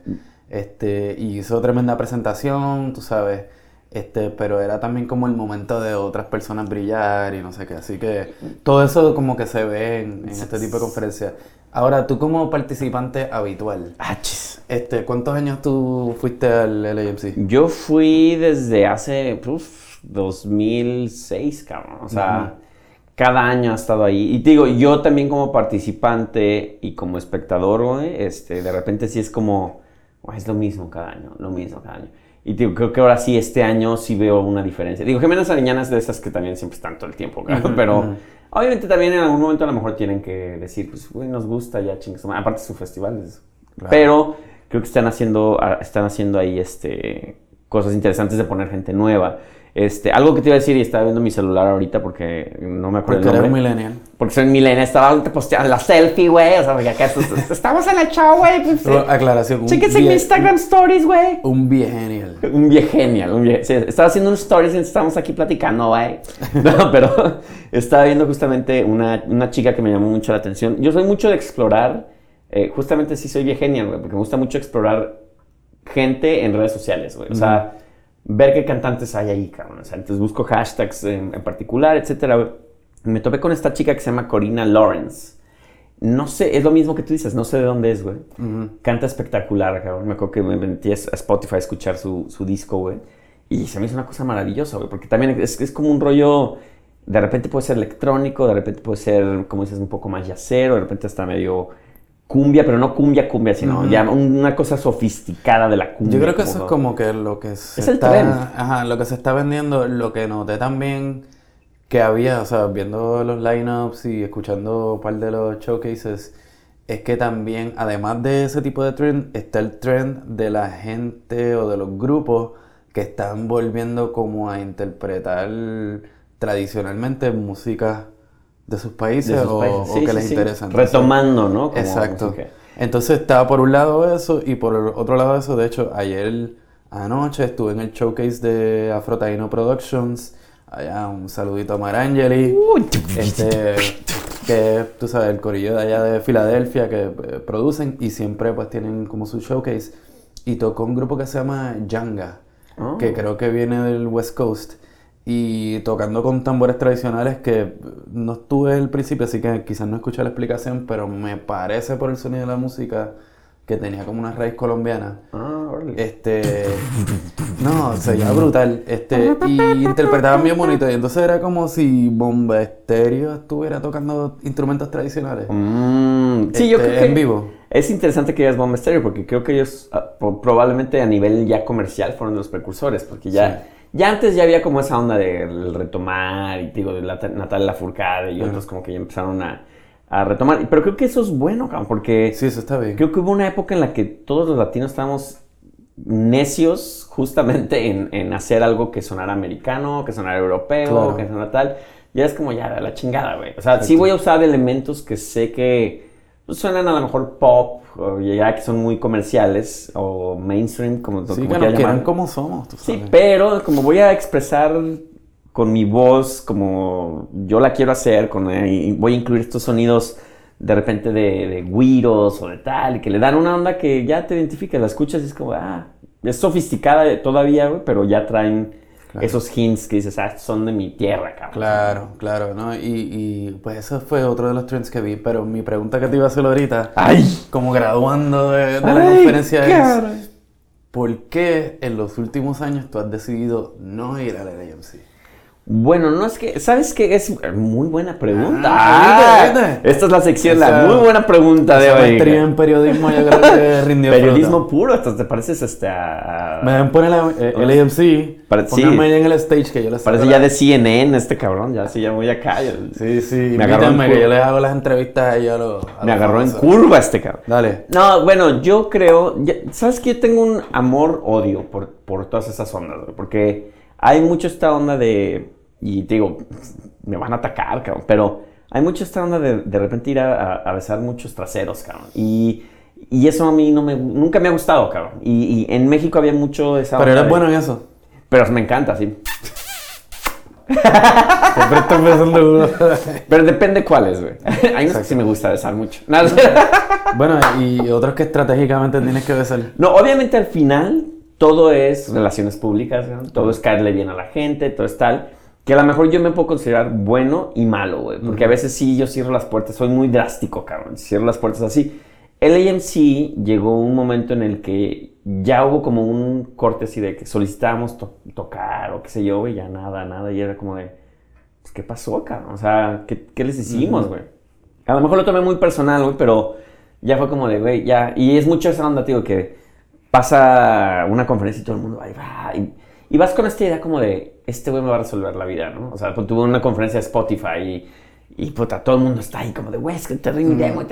Speaker 3: Este, hizo tremenda presentación, tú sabes. Este, pero era también como el momento de otras personas brillar y no sé qué. Así que todo eso como que se ve en, en este tipo de conferencias. Ahora, tú como participante habitual,
Speaker 2: Ah, chis.
Speaker 3: este, ¿cuántos años tú fuiste al LAMC?
Speaker 2: Yo fui desde hace uf, 2006, cabrón. O sea, cada año ha estado ahí. Y te digo, yo también como participante y como espectador, güey, este, de repente sí es como, "Güey, es lo mismo cada año, lo mismo cada año. Y digo, creo que ahora sí, este año sí veo una diferencia. Digo, Jiménez Ariñana es de esas que también siempre están todo el tiempo, cabrón, pero
Speaker 3: ujú.
Speaker 2: Obviamente también en algún momento a lo mejor tienen que decir, pues, güey, nos gusta ya, chingas. Aparte su festival es...
Speaker 3: Claro.
Speaker 2: Pero creo que están haciendo, están haciendo ahí este, cosas interesantes de poner gente nueva. Este, algo que te iba a decir y estaba viendo mi celular ahorita porque no me acuerdo
Speaker 3: Porque
Speaker 2: el nombre.
Speaker 3: millennial.
Speaker 2: Porque soy millennial, estaba posteando la selfie, güey. O sea, porque acá estamos en el show, güey. Pues,
Speaker 3: Pero, aclaración.
Speaker 2: Chéquense mi
Speaker 3: vie-
Speaker 2: Instagram Stories, güey.
Speaker 3: Un viegenial.
Speaker 2: Un viegenial, un vie- sí, estaba haciendo un stories y estamos aquí platicando, güey. No, pero estaba viendo justamente una, una chica que me llamó mucho la atención. Yo soy mucho de explorar, eh, justamente sí soy viegenial, güey, porque me gusta mucho explorar gente en redes sociales, güey. O sea, ver qué cantantes hay ahí, cabrón. O sea, entonces busco hashtags en, en particular, etcétera. Me topé con esta chica que se llama Corina Lawrence. No sé, es lo mismo que tú dices, no sé de dónde es, güey. Canta espectacular, cabrón. Me acuerdo que me metí a Spotify a escuchar su, su disco, güey. Y se me hizo una cosa maravillosa, güey. Porque también es, es como un rollo. De repente puede ser electrónico, de repente puede ser, como dices, un poco más yacero, de repente está medio cumbia, pero no cumbia, cumbia, sino ya una cosa sofisticada de la cumbia.
Speaker 3: Yo creo que eso es como que lo que se
Speaker 2: Es el
Speaker 3: está,
Speaker 2: trend.
Speaker 3: ajá, lo que se está vendiendo, lo que noté también que había, o sea, viendo los lineups y escuchando un par de los showcases, es que también, además de ese tipo de trend, está el trend de la gente o de los grupos que están volviendo como a interpretar tradicionalmente música de sus países,
Speaker 2: de sus
Speaker 3: o,
Speaker 2: países.
Speaker 3: o
Speaker 2: Sí,
Speaker 3: que
Speaker 2: sí,
Speaker 3: les
Speaker 2: sí.
Speaker 3: interesa. Entonces,
Speaker 2: Retomando, ¿no? Como
Speaker 3: Exacto.
Speaker 2: música.
Speaker 3: Entonces estaba por un lado eso y por el otro lado eso. De hecho, ayer anoche estuve en el showcase de Afrotaino Productions. Allá un saludito a Marangeli. Este, que tú sabes, el corillo de allá de Filadelfia que eh, producen y siempre pues tienen como su showcase. Y tocó un grupo que se llama Yanga,
Speaker 2: Oh.
Speaker 3: que creo que viene del West Coast. Y tocando con tambores tradicionales que no estuve al principio, así que quizás no escuché la explicación, pero me parece por el sonido de la música que tenía como una raíz colombiana.
Speaker 2: Ah.
Speaker 3: Este. No, se veía brutal. Este. Y interpretaban bien bonito. Y entonces era como si Bomba Estéreo estuviera tocando instrumentos tradicionales.
Speaker 2: Mm, sí, yo
Speaker 3: Este,
Speaker 2: creo que
Speaker 3: en vivo.
Speaker 2: Es interesante que digas Bomba Estéreo porque creo que ellos ah, probablemente a nivel ya comercial fueron los precursores porque ya, ya antes ya había como esa onda del retomar y digo de la, Natalia Lafourcade y otros como que ya empezaron a, a retomar. Pero creo que eso es bueno, cabrón, porque
Speaker 3: Sí, eso está bien.
Speaker 2: creo que hubo una época en la que todos los latinos estábamos necios justamente en, en hacer algo que sonara americano, que sonara europeo,
Speaker 3: Claro.
Speaker 2: que sonara tal. Ya es como ya la chingada, güey. O sea, sí
Speaker 3: Exacto.
Speaker 2: voy a usar elementos que sé que pues, suenan a lo mejor pop, o ya que son muy comerciales, o mainstream, como,
Speaker 3: Sí,
Speaker 2: como
Speaker 3: que quieran como somos, tú
Speaker 2: Sí, pero como voy a expresar con mi voz como yo la quiero hacer, con, eh, voy a incluir estos sonidos de repente de, de güiros o de tal, que le dan una onda que ya te identifica, la escuchas y es como, ah, es sofisticada todavía, güey, pero ya traen
Speaker 3: Claro.
Speaker 2: esos hints que dices, ah, son de mi tierra, cabrón.
Speaker 3: Claro, claro, ¿no? Y, y pues eso fue otro de los trends que vi, pero mi pregunta que te iba a hacer ahorita,
Speaker 2: ¡Ay!
Speaker 3: como graduando de, de la
Speaker 2: Ay,
Speaker 3: conferencia es, ¿por qué en los últimos años tú has decidido no ir al LAMC?
Speaker 2: Bueno, no es que, ¿sabes qué? Es muy buena pregunta.
Speaker 3: Ah,
Speaker 2: Ah, esta es la sección, la muy buena pregunta de hoy.
Speaker 3: maestría en periodismo yo creo que rindió
Speaker 2: Periodismo
Speaker 3: fruto.
Speaker 2: puro, hasta te pareces este a...
Speaker 3: Me la, eh, el AMC,
Speaker 2: Pare- sí.
Speaker 3: en el stage que yo les
Speaker 2: Parece ya
Speaker 3: la-
Speaker 2: de CNN este cabrón, ya sí, ya muy acá. ya-
Speaker 3: Sí, sí,
Speaker 2: Me agarró
Speaker 3: que yo les hago las entrevistas a los... a
Speaker 2: Me agarró en curva este cabrón.
Speaker 3: Dale.
Speaker 2: No, bueno, yo creo, ya- ¿sabes que Yo tengo un amor-odio por, por todas esas ondas, porque hay mucho esta onda de, y te digo, me van a atacar, cabrón, pero hay mucho esta onda de de repente ir a, a- a besar muchos traseros, cabrón, y, y eso a mí no me, nunca me ha gustado, cabrón, y, y en México había mucho esa
Speaker 3: Pero
Speaker 2: onda
Speaker 3: eres
Speaker 2: de-
Speaker 3: bueno en eso.
Speaker 2: Pero me encanta, sí.
Speaker 3: Siempre estoy pensando...
Speaker 2: Pero depende cuáles, güey. Hay unos que sí me gusta besar mucho.
Speaker 3: Bueno, y otros que estratégicamente tienes que besar.
Speaker 2: No, obviamente al final todo es relaciones públicas, ¿no? todo es caerle bien a la gente, todo es tal. Que a lo mejor yo me puedo considerar bueno y malo, güey. Porque a veces sí yo cierro las puertas, soy muy drástico, cabrón. Cierro las puertas así. El AMC llegó un momento en el que ya hubo como un corte así de que solicitábamos to- tocar o qué sé yo, güey, ya nada, nada. Y era como de, pues, ¿qué pasó, cabrón? O sea, ¿qué, qué les hicimos, güey? A lo mejor lo tomé muy personal, güey, pero ya fue como de, güey, ya. Y es mucho esa onda, tío, que pasa una conferencia y todo el mundo va y va. Y, y vas con esta idea como de, este güey me va a resolver la vida, ¿no? O sea, pues, tuve una conferencia de Spotify y, y puta, todo el mundo está ahí como de, güey, es que te demo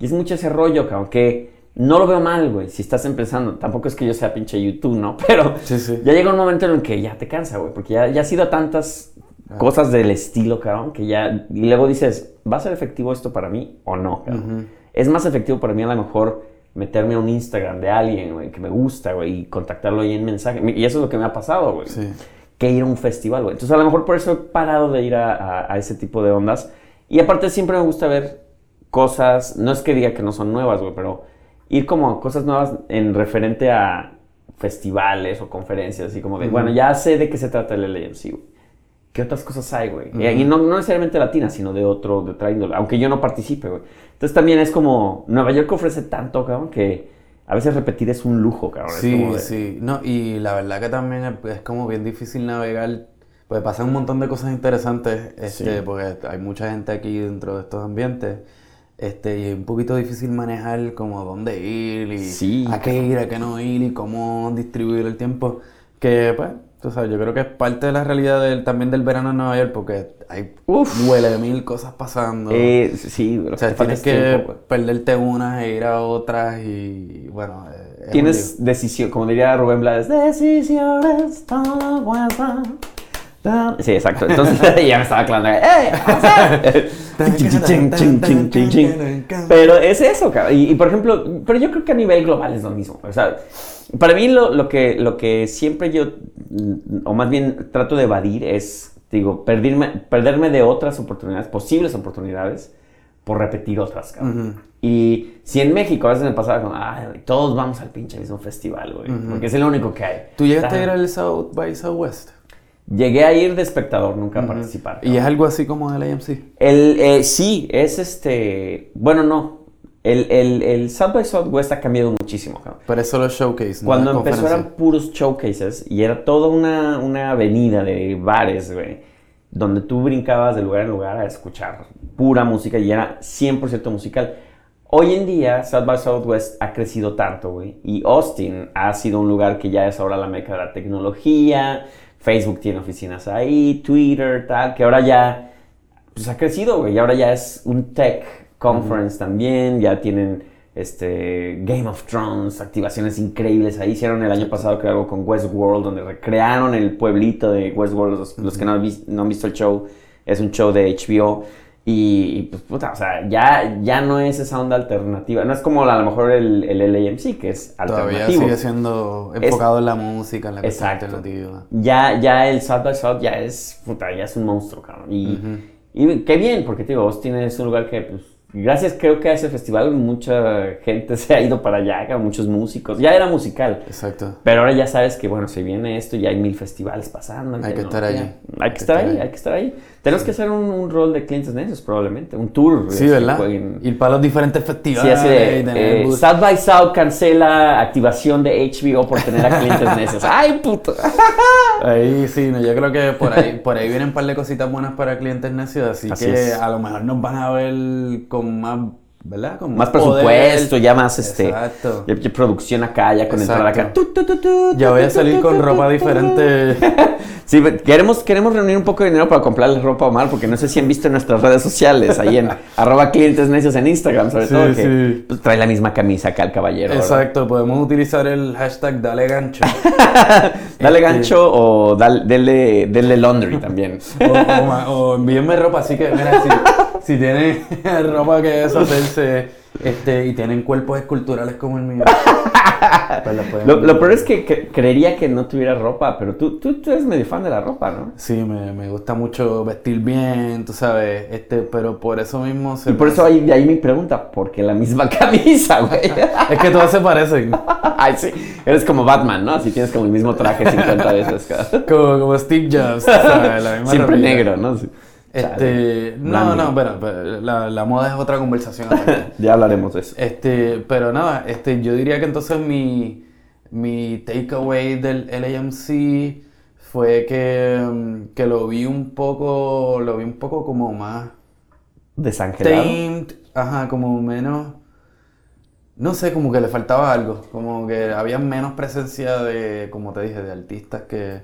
Speaker 2: y es mucho ese rollo, cabrón, que no lo veo mal, güey, si estás empezando. Tampoco es que yo sea pinche YouTube, ¿no? Pero
Speaker 3: Sí, sí.
Speaker 2: ya llega un momento en el que ya te cansa, güey, porque ya, ya has ido a tantas cosas del estilo, cabrón, que ya... Y luego dices, ¿va a ser efectivo esto para mí o no, cabrón? Es más efectivo para mí a lo mejor meterme a un Instagram de alguien, güey, que me gusta, güey, y contactarlo ahí en mensaje. Y eso es lo que me ha pasado, güey.
Speaker 3: Sí.
Speaker 2: Que ir a un festival, güey. Entonces a lo mejor por eso he parado de ir a, a- a ese tipo de ondas. Y aparte siempre me gusta ver cosas, no es que diga que no son nuevas, güey, pero ir como a cosas nuevas en referente a festivales o conferencias, así como de, bueno, ya sé de qué se trata el LAMC, güey. ¿Qué otras cosas hay, güey? Y no, no necesariamente latinas, sino de otro, de otra índole, aunque yo no participe, güey. Entonces también es como, Nueva York ofrece tanto, cabrón, que a veces repetir es un lujo, cabrón. Es
Speaker 3: Sí,
Speaker 2: como de-
Speaker 3: sí. No, y la verdad que también es, es como bien difícil navegar. Pues pasan un montón de cosas interesantes, este,
Speaker 2: Sí.
Speaker 3: porque hay mucha gente aquí dentro de estos ambientes. Este, y es un poquito difícil manejar como dónde ir y
Speaker 2: Sí.
Speaker 3: a qué ir, a qué no ir y cómo distribuir el tiempo. Que pues, tú sabes, yo creo que es parte de la realidad del, también del verano en Nueva York porque hay
Speaker 2: Uf.
Speaker 3: huele de mil cosas pasando.
Speaker 2: Eh, sí,
Speaker 3: o sea, tienes
Speaker 2: es
Speaker 3: que
Speaker 2: tiempo, güey.
Speaker 3: perderte unas e ir a otras y bueno. eh,
Speaker 2: Tienes decisión, como diría Rubén Blades, decisiones tomadas. Sí, exacto. Entonces ya me estaba clavando. ¡Eh! Pero es eso, cabrón. Y, y, por ejemplo, pero yo creo que a nivel global es lo mismo. O sea, para mí lo, lo que, lo que siempre yo, o más bien trato de evadir es, digo, perderme, perderme de otras oportunidades, posibles oportunidades, por repetir otras, cabrón. Y si en México a veces me pasaba como, ay, todos vamos al pinche mismo festival, güey, porque es el único que hay.
Speaker 3: ¿Tú llegaste a ir al South by Southwest?
Speaker 2: Llegué a ir de espectador, nunca a participar.
Speaker 3: ¿Y es algo así como el AMC?
Speaker 2: El, eh, sí, es este. Bueno, no. El, el, el South by Southwest ha cambiado muchísimo. cabrón.
Speaker 3: Pero es solo showcase, ¿no?
Speaker 2: Cuando empezó eran puros showcases y era toda una, una avenida de bares, güey, donde tú brincabas de lugar en lugar a escuchar pura música y era 100% musical. Hoy en día, South by Southwest ha crecido tanto, güey, y Austin ha sido un lugar que ya es ahora la meca de la tecnología, Facebook tiene oficinas ahí, Twitter, tal, que ahora ya pues ha crecido, güey. Y ahora ya es un tech conference también. Ya tienen este Game of Thrones, activaciones increíbles. Ahí hicieron el año pasado creo algo con Westworld, donde recrearon el pueblito de Westworld. Los, los que no han, vis- no han visto el show, es un show de HBO. Y, y, pues puta, o sea, ya, ya no es esa onda alternativa. No es como a lo mejor el, el LAMC, que es
Speaker 3: Todavía
Speaker 2: alternativo.
Speaker 3: sigue siendo enfocado en la música, en la
Speaker 2: Exacto.
Speaker 3: alternativa.
Speaker 2: Ya, ya el South by South ya es, puta, ya es un monstruo, cabrón. Y, y qué bien, porque digo, Austin es un lugar que, pues, gracias creo que a ese festival mucha gente se ha ido para allá, muchos músicos. Ya era musical.
Speaker 3: Exacto.
Speaker 2: Pero ahora ya sabes que, bueno, si viene esto, ya hay mil festivales pasando.
Speaker 3: Hay que estar allí.
Speaker 2: Hay que estar ahí, hay que estar ahí. Tenemos que hacer un, un rol de clientes necios, probablemente. Un tour.
Speaker 3: Sí,
Speaker 2: así,
Speaker 3: ¿verdad?
Speaker 2: jueguen-
Speaker 3: Ir para los diferentes
Speaker 2: Sí,
Speaker 3: festivales.
Speaker 2: así
Speaker 3: y
Speaker 2: de eh. South by South cancela activación de HBO por tener a clientes necios. ¡Ay, puto!
Speaker 3: Ahí sí, no, yo creo que por ahí, por ahí vienen un par de cositas buenas para clientes necios, así,
Speaker 2: Así
Speaker 3: que
Speaker 2: es.
Speaker 3: a lo mejor nos van a ver con más, ¿verdad? Con
Speaker 2: Más presupuesto, ya más este.
Speaker 3: Exacto.
Speaker 2: Ya, ya producción acá, ya con acá.
Speaker 3: Exacto.
Speaker 2: Tu, tu, tu, tu,
Speaker 3: Ya voy a salir con ropa diferente.
Speaker 2: Sí, queremos, queremos reunir un poco de dinero para comprarle ropa a Omar, porque no sé si han visto en nuestras redes sociales, ahí en arroba clientes necios en Instagram, sobre
Speaker 3: Sí,
Speaker 2: todo, que
Speaker 3: sí.
Speaker 2: pues, trae la misma camisa acá el caballero. ¿verdad?
Speaker 3: Exacto, podemos utilizar el hashtag dale gancho.
Speaker 2: Dale
Speaker 3: Este-
Speaker 2: gancho o dale, denle laundry también.
Speaker 3: O, o envíenme ropa, así que mira, si, si tienen ropa que deshacerse este, y tienen cuerpos esculturales como el mío. pues
Speaker 2: Lo, peor es que, creería que no tuviera ropa, pero tú, tú, tú eres medio fan de la ropa, ¿no?
Speaker 3: Sí, me, me gusta mucho vestir bien, tú sabes, este, pero por eso mismo se
Speaker 2: Y por eso ahí, de ahí mi pregunta, ¿por qué la misma camisa, güey?
Speaker 3: Es que todas se parecen,
Speaker 2: Ay, sí, eres como Batman, ¿no? Así tienes como el mismo traje 50 veces
Speaker 3: como, como Steve Jobs, la misma
Speaker 2: Siempre negro, ¿no? Sí.
Speaker 3: Este, no, no, pero, pero la, la moda es otra conversación.
Speaker 2: Ya hablaremos de eso.
Speaker 3: Este, pero nada, este, yo diría que entonces mi, mi takeaway del LAMC fue que, mm, que lo vi un poco, lo vi un poco como más
Speaker 2: Desangelado.
Speaker 3: tamed, ajá, como menos, no sé, como que le faltaba algo, como que había menos presencia de, como te dije, de artistas que,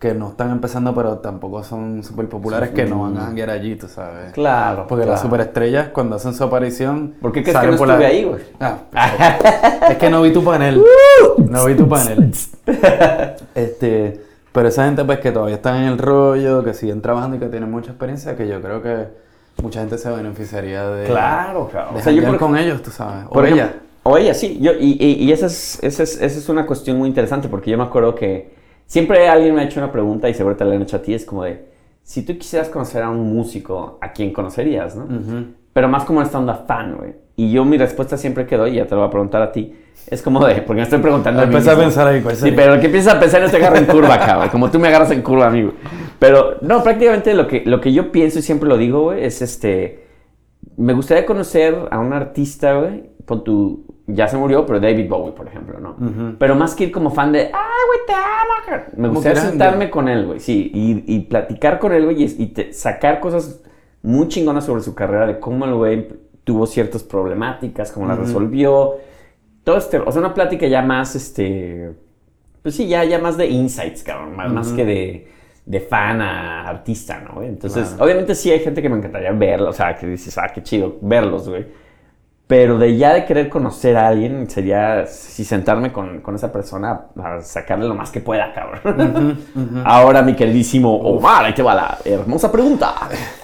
Speaker 3: que no están empezando, pero tampoco son súper populares, que no van a janguear allí, tú sabes.
Speaker 2: Claro.
Speaker 3: Porque
Speaker 2: claro.
Speaker 3: las superestrellas, cuando hacen su aparición...
Speaker 2: ¿Por qué crees que no
Speaker 3: por la-
Speaker 2: estuve ahí, güey?
Speaker 3: Ah, es que no vi tu panel. No vi tu panel. Este, pero esa gente pues que todavía está en el rollo, que siguen trabajando y que tienen mucha experiencia, que yo creo que mucha gente se beneficiaría de,
Speaker 2: Claro, claro.
Speaker 3: de
Speaker 2: O sea, yo por-
Speaker 3: con ellos, tú sabes. O
Speaker 2: Por
Speaker 3: ella.
Speaker 2: ejemplo, o ella, sí. Yo, y y, y esa, es, esa, es, esa es una cuestión muy interesante porque yo me acuerdo que siempre alguien me ha hecho una pregunta y seguro te la han hecho a ti. Es como de, si tú quisieras conocer a un músico, ¿a quién conocerías? ¿no? Pero más como esta onda fan, güey. Y yo mi respuesta siempre que doy, y ya te lo voy a preguntar a ti, es como de, porque me estoy preguntando
Speaker 3: Empecé a pensar ahí, ¿cuál
Speaker 2: Sí, pero el que empieza a pensar no te agarra en curva, cabrón. Como tú me agarras en curva, amigo. Pero, no, prácticamente lo que, lo que yo pienso y siempre lo digo, güey, es este... Me gustaría conocer a un artista, güey, con tu... Ya se murió, pero David Bowie, por ejemplo, ¿no? Pero más que ir como fan de, ah, güey, te amo. cara". Me gustaría
Speaker 3: grande.
Speaker 2: sentarme con él, güey, sí, y, y platicar con él, güey, y, y te- sacar cosas muy chingonas sobre su carrera, de cómo el güey tuvo ciertas problemáticas, cómo las
Speaker 3: Ujú.
Speaker 2: resolvió. Todo este, o sea, una plática ya más, este, pues sí, ya, ya más de insights, cabrón, más, que de, de fan a artista, ¿no? güey? Entonces,
Speaker 3: Claro.
Speaker 2: obviamente sí hay gente que me encantaría verlo, o sea, que dices, ah, qué chido, verlos, güey. Pero de ya de querer conocer a alguien sería si sentarme con, con esa persona a sacarle lo más que pueda, cabrón. Ahora, mi queridísimo Omar, ahí te va la hermosa pregunta.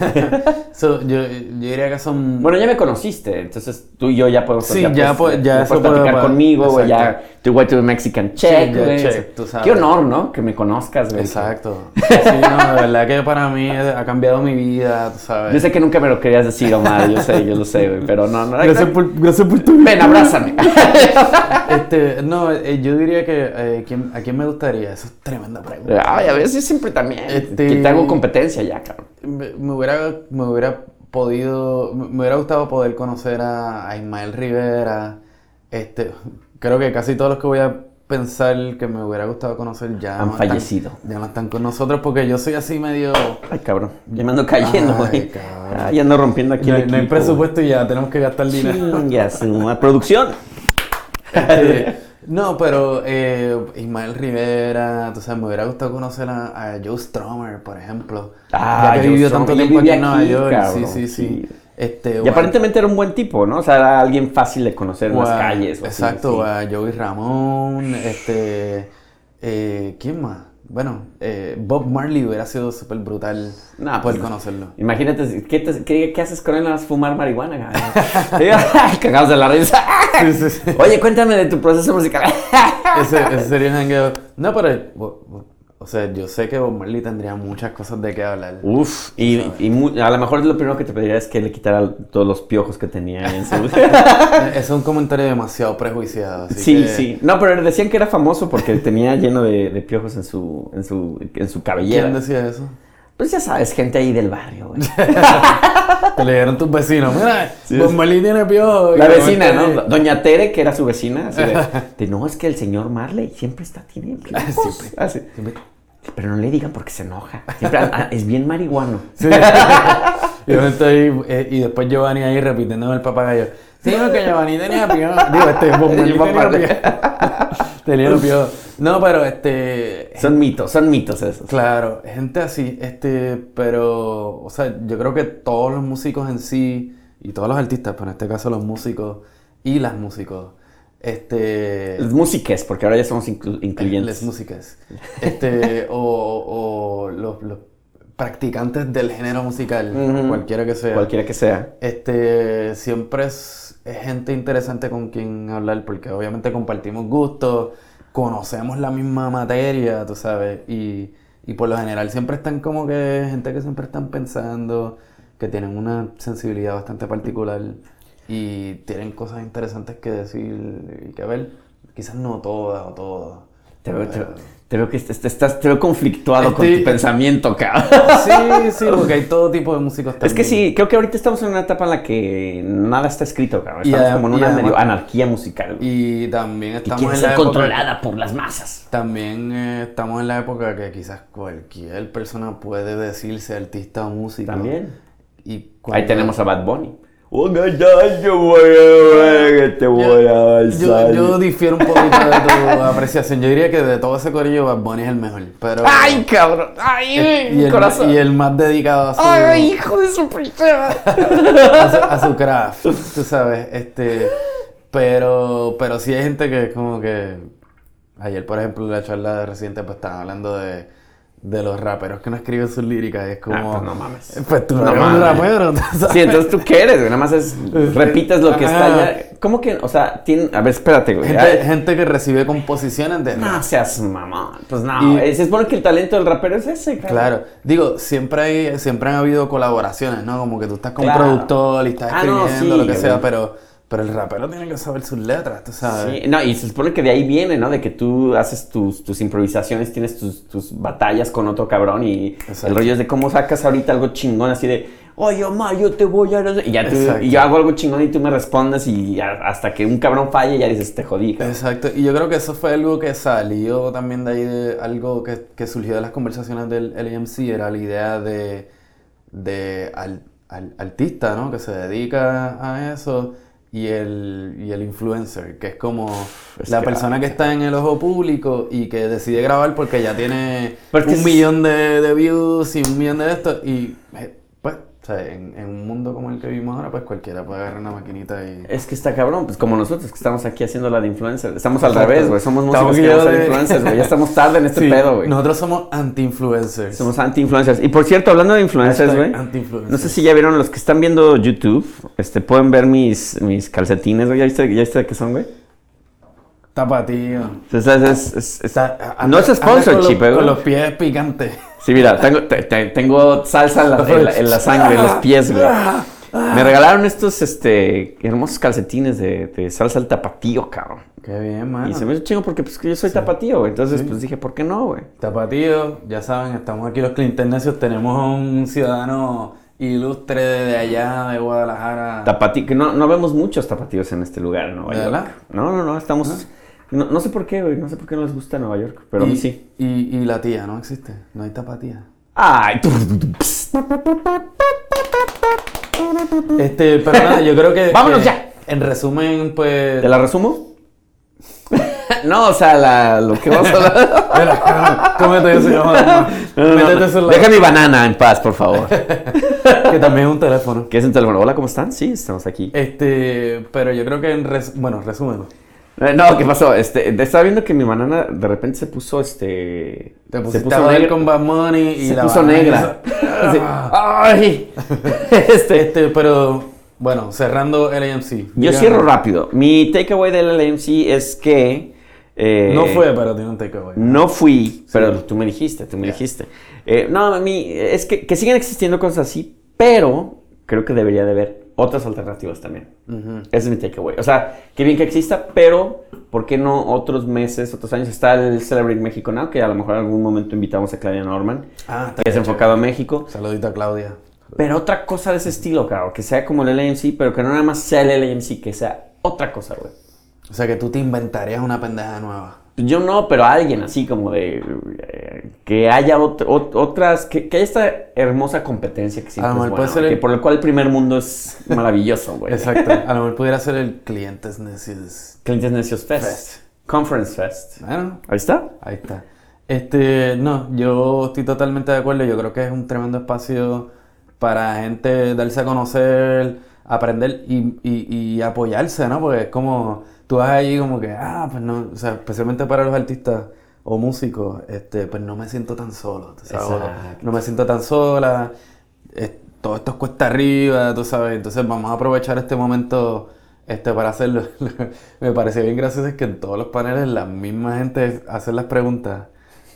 Speaker 3: So, yo, yo diría que son...
Speaker 2: Bueno, ya me conociste, entonces tú y yo ya podemos
Speaker 3: Sí, ya
Speaker 2: pues,
Speaker 3: pues, ya
Speaker 2: tú
Speaker 3: eso
Speaker 2: puedes
Speaker 3: puede-
Speaker 2: platicar conmigo, güey, ya tu güey tu Mexican check,
Speaker 3: ya
Speaker 2: güey.
Speaker 3: check, tú sabes.
Speaker 2: Qué honor, ¿no? Que me conozcas, güey.
Speaker 3: Exacto. Sí, no, de verdad que para mí ha cambiado mi vida, tú sabes.
Speaker 2: Yo sé que nunca me lo querías decir, Omar, yo sé, yo lo sé, güey, pero no, no.
Speaker 3: Gracias por, gracias por tu
Speaker 2: Ven, abrázame.
Speaker 3: Este, no, eh, yo diría que eh, ¿quién- a quién me gustaría. Eso es tremenda pregunta.
Speaker 2: Ay, a veces siempre también.
Speaker 3: Este-
Speaker 2: Que te hago competencia ya, cabrón.
Speaker 3: Me, me hubiera, me hubiera podido, me me hubiera gustado poder conocer a, a Ismael Rivera. Este, creo que casi todos los que voy a pensar que me hubiera gustado conocer ya
Speaker 2: Han
Speaker 3: no están-
Speaker 2: fallecido.
Speaker 3: ya no están con nosotros porque yo soy así medio.
Speaker 2: Ay, cabrón. Ya me ando cayendo,
Speaker 3: Ay,
Speaker 2: güey.
Speaker 3: cabrón.
Speaker 2: Ay, ando rompiendo aquí
Speaker 3: No,
Speaker 2: el
Speaker 3: no hay presupuesto y ya tenemos que gastar dinero.
Speaker 2: Chinga su madre. producción.
Speaker 3: Eh, no, pero eh, Ismael Rivera, tú sabes, me hubiera gustado conocer a, a Joe Strummer, por ejemplo.
Speaker 2: Ah,
Speaker 3: ya que
Speaker 2: Joe
Speaker 3: vivió tanto tiempo aquí en Nueva York.
Speaker 2: cabrón,
Speaker 3: sí, sí, sí.
Speaker 2: sí.
Speaker 3: Este,
Speaker 2: Y
Speaker 3: a-
Speaker 2: aparentemente era un buen tipo, ¿no? O sea, era alguien fácil de conocer en las
Speaker 3: a-
Speaker 2: calles. o así,
Speaker 3: Exacto,
Speaker 2: sí.
Speaker 3: a Joey Ramón, este, eh, ¿quién más? Bueno, eh, Bob Marley hubiera sido súper brutal
Speaker 2: No,
Speaker 3: poder
Speaker 2: pues,
Speaker 3: conocerlo.
Speaker 2: Imagínate, ¿qué, te- qué, qué haces con él? ¿Nada más fumar marihuana? Cagados de la risa.
Speaker 3: Sí, sí, sí.
Speaker 2: Oye, cuéntame de tu proceso musical.
Speaker 3: Ese, ese sería un jangueo. No, pero, bo- bo- o sea, yo sé que Bob Marley tendría muchas cosas de qué hablar.
Speaker 2: Uf, y, a lo mejor lo primero que te pediría es que le quitara todos los piojos que tenía en su...
Speaker 3: Es un comentario demasiado prejuiciado. Así
Speaker 2: sí,
Speaker 3: que-
Speaker 2: sí. No, pero decían que era famoso porque tenía lleno de, de piojos en su, en su, en su cabellera.
Speaker 3: ¿Quién decía eso?
Speaker 2: Pues ya sabes, gente ahí del barrio, güey.
Speaker 3: Te le dieron tus vecinos. Mira,
Speaker 2: Sí,
Speaker 3: Bob Marley tiene piojo.
Speaker 2: La vecina, ¿no? Doña Tere, que era su vecina, así de, de, no, es que el señor Marley siempre está, tiene piojos.
Speaker 3: Siempre.
Speaker 2: Así. Pero no le digan porque se enoja. Siempre ah, es bien marihuano.
Speaker 3: Sí. y, yo estoy, eh, y después Giovanni ahí repitiéndome el papagayo. Sí, no, que Giovanni tenía piojo. Digo, este, Bob tenía piojo. tenía. No, pero este...
Speaker 2: Son mitos, son mitos esos.
Speaker 3: Claro, gente así, este, pero, o sea, yo creo que todos los músicos en sí, y todos los artistas, pero en este caso los músicos y las músicos, este...
Speaker 2: Las músicas, porque ahora ya somos inclu-
Speaker 3: Las
Speaker 2: incluyentes.
Speaker 3: músicas. Este, o, o los, los practicantes del género musical, cualquiera que sea.
Speaker 2: Cualquiera que sea.
Speaker 3: Este, siempre es, es gente interesante con quien hablar, porque obviamente compartimos gustos, conocemos la misma materia, tú sabes, y, y por lo general siempre están como que gente que siempre están pensando, que tienen una sensibilidad bastante particular y tienen cosas interesantes que decir y que ver. Quizás no todas o todas.
Speaker 2: Te veo, te, te veo que est- est- estás, te veo conflictuado con tu pensamiento, cabrón.
Speaker 3: Sí, sí, porque hay todo tipo de músicos también.
Speaker 2: Es que sí, creo que ahorita estamos en una etapa en la que nada está escrito, cabrón.
Speaker 3: Y
Speaker 2: Estamos
Speaker 3: adem-
Speaker 2: como en
Speaker 3: y
Speaker 2: una
Speaker 3: además-
Speaker 2: medio anarquía musical. Y,
Speaker 3: Y también estamos
Speaker 2: quiere
Speaker 3: en
Speaker 2: ser
Speaker 3: la época...
Speaker 2: controlada por las masas.
Speaker 3: También eh, estamos en la época que quizás cualquier persona puede decirse artista o músico.
Speaker 2: También.
Speaker 3: Y
Speaker 2: Ahí
Speaker 3: cuando-
Speaker 2: tenemos a Bad Bunny. Ya yo voy a ver que te voy a
Speaker 3: Yo,
Speaker 2: besar.
Speaker 3: yo difiero un poquito de tu apreciación. Yo diría que de todo ese corillo Bad Bunny es el mejor. Pero...
Speaker 2: ¡Ay, cabrón! ¡Ay,
Speaker 3: y el,
Speaker 2: corazón!
Speaker 3: y el más dedicado a su,
Speaker 2: ¡Ay, hijo de su pinche!
Speaker 3: a su, a su craft, tú sabes, este, pero, pero sí hay gente que es como que, ayer por ejemplo en la charla de reciente pues estaban hablando de, de los raperos que no escriben sus líricas es como,
Speaker 2: Ah, pues no mames.
Speaker 3: pues tú no, eres un rapero, sabes.
Speaker 2: Sí, entonces tú qué eres, güey. Nada más es. Repites lo que está allá. ¿Cómo que? O sea, tiene. A ver, espérate, güey.
Speaker 3: gente, gente que recibe composiciones de
Speaker 2: No seas mamón. Pues no.
Speaker 3: Y-
Speaker 2: se supone que el talento del rapero es ese, cabrón.
Speaker 3: Claro, digo, siempre hay, siempre han habido colaboraciones, ¿no? Como que tú estás con un
Speaker 2: Claro.
Speaker 3: productor y estás
Speaker 2: Ah, no,
Speaker 3: escribiendo,
Speaker 2: sí,
Speaker 3: lo que sea, pero, pero el rapero tiene que saber sus letras, tú sabes.
Speaker 2: Sí, no, y se supone que de ahí viene, ¿no? De que tú haces tus, tus improvisaciones, tienes tus, tus batallas con otro cabrón y
Speaker 3: Exacto.
Speaker 2: el rollo es de cómo sacas ahorita algo chingón así de, oye Omar, yo te voy a... Y, ya tú- y yo hago algo chingón y tú me respondes y hasta que un cabrón falle ya dices, te jodí. cabrón".
Speaker 3: Exacto, y yo creo que eso fue algo que salió también de ahí, de algo que, que surgió de las conversaciones del LAMC, era la idea de, de al, al- artista, ¿no? Que se dedica a eso, y el, y el influencer, que es como
Speaker 2: Es
Speaker 3: la
Speaker 2: que-
Speaker 3: persona que está en el ojo público y que decide grabar porque ya tiene
Speaker 2: Porque
Speaker 3: un
Speaker 2: es-
Speaker 3: millón de, de views y un millón de esto, y eh, o sea, en, en un mundo como el que vivimos ahora, pues cualquiera puede agarrar una maquinita y...
Speaker 2: Es que está cabrón, pues como nosotros que estamos aquí haciendo la de influencer. Estamos al
Speaker 3: Exacto.
Speaker 2: revés, güey. Somos músicos que
Speaker 3: de-
Speaker 2: influencers, güey. Ya estamos tarde en este
Speaker 3: Sí,
Speaker 2: pedo, güey.
Speaker 3: Nosotros somos anti-influencers.
Speaker 2: Somos anti-influencers. Y por cierto, hablando de influencers, güey.
Speaker 3: anti-influencers.
Speaker 2: No sé si ya vieron los que están viendo YouTube. Este, pueden ver mis, mis calcetines, güey. ¿Ya viste, ¿Ya viste de qué son, güey?
Speaker 3: Tapatío.
Speaker 2: Es- es- es- no es sponsorship,
Speaker 3: con, los- con los pies picantes.
Speaker 2: Sí, mira, tengo, te- te- tengo salsa en la, en la- en la sangre, en los pies, güey. Me regalaron estos este, hermosos calcetines de, de salsa al tapatío, cabrón.
Speaker 3: Qué bien, mano.
Speaker 2: Y se me hizo chingo porque pues, yo soy tapatío, güey. Entonces,
Speaker 3: Sí.
Speaker 2: pues dije, ¿por qué no, güey?
Speaker 3: Tapatío, ya saben, estamos aquí los Clinternecios. Tenemos a un ciudadano ilustre de allá, de Guadalajara.
Speaker 2: Tapatío, que no, no vemos muchos tapatíos en este lugar, en Nueva
Speaker 3: ¿De
Speaker 2: York.
Speaker 3: verdad?
Speaker 2: No, no, no, estamos... No, no sé por qué, güey. No sé por qué no les gusta Nueva York, pero a mí
Speaker 3: y,
Speaker 2: sí.
Speaker 3: Y, y la tía, ¿no existe? No hay tapatía.
Speaker 2: Ay, tú-
Speaker 3: Este, pero nada, yo creo que.
Speaker 2: Vámonos
Speaker 3: que,
Speaker 2: ya.
Speaker 3: En resumen, pues.
Speaker 2: ¿Te la resumo? no, o sea, la, lo que vamos a hablar...
Speaker 3: Mira, cómete
Speaker 2: No, no, no.
Speaker 3: Eso la-
Speaker 2: Deja mi banana en paz, por favor.
Speaker 3: Que también es un teléfono.
Speaker 2: ¿Qué es un teléfono? Hola, ¿cómo están? Sí, estamos aquí.
Speaker 3: Este, pero yo creo que en res- bueno, resumen.
Speaker 2: Eh, No, ¿qué pasó? Este, estaba viendo que mi banana de repente se puso, este...
Speaker 3: Te
Speaker 2: se puso negra.
Speaker 3: con Bad Money y
Speaker 2: se
Speaker 3: la
Speaker 2: puso
Speaker 3: banana
Speaker 2: negra. Así, ¡Ay! Este...
Speaker 3: Este, pero bueno, cerrando el AMC.
Speaker 2: Yo cierro rápido. Mi takeaway del LMC es que... eh,
Speaker 3: No fue, pero tiene un takeaway.
Speaker 2: No fui, pero tú me dijiste, tú me dijiste. Eh, no, a mí, es que, que siguen existiendo cosas así, pero creo que debería de haber otras alternativas también. Ese es mi takeaway. O sea, qué bien que exista, pero ¿por qué no otros meses, otros años? Está el Celebrate México Now, que a lo mejor en algún momento invitamos a Claudia Norman,
Speaker 3: Ah,
Speaker 2: que es enfocado a México.
Speaker 3: Saludito a Claudia.
Speaker 2: Pero otra cosa de ese estilo, claro, que sea como el LAMC, pero que no nada más sea el LAMC, que sea otra cosa, güey.
Speaker 3: O sea que tú te inventarías una pendeja nueva.
Speaker 2: Yo no, pero alguien así como de eh, que haya ot- ot- otras, que, que haya esta hermosa competencia que siempre
Speaker 3: A lo
Speaker 2: es buena,
Speaker 3: el-
Speaker 2: por el cual el primer mundo es maravilloso, güey.
Speaker 3: Exacto. A lo mejor pudiera ser el Clientes Necios.
Speaker 2: Clientes Necios Fest.
Speaker 3: Fest.
Speaker 2: Conference Fest.
Speaker 3: Bueno,
Speaker 2: Ahí está.
Speaker 3: ahí está. Este, no, yo estoy totalmente de acuerdo. Yo creo que es un tremendo espacio para gente darse a conocer, aprender y, y, y apoyarse, ¿no? Porque es como, tú vas allí como que, ah, pues no, o sea, especialmente para los artistas o músicos, este, pues no me siento tan solo, tú sabes,
Speaker 2: Exacto.
Speaker 3: no me siento tan sola, es- todo esto es cuesta arriba, tú sabes, entonces vamos a aprovechar este momento este, para hacerlo. me pareció bien gracioso es que en todos los paneles la misma gente hace las preguntas,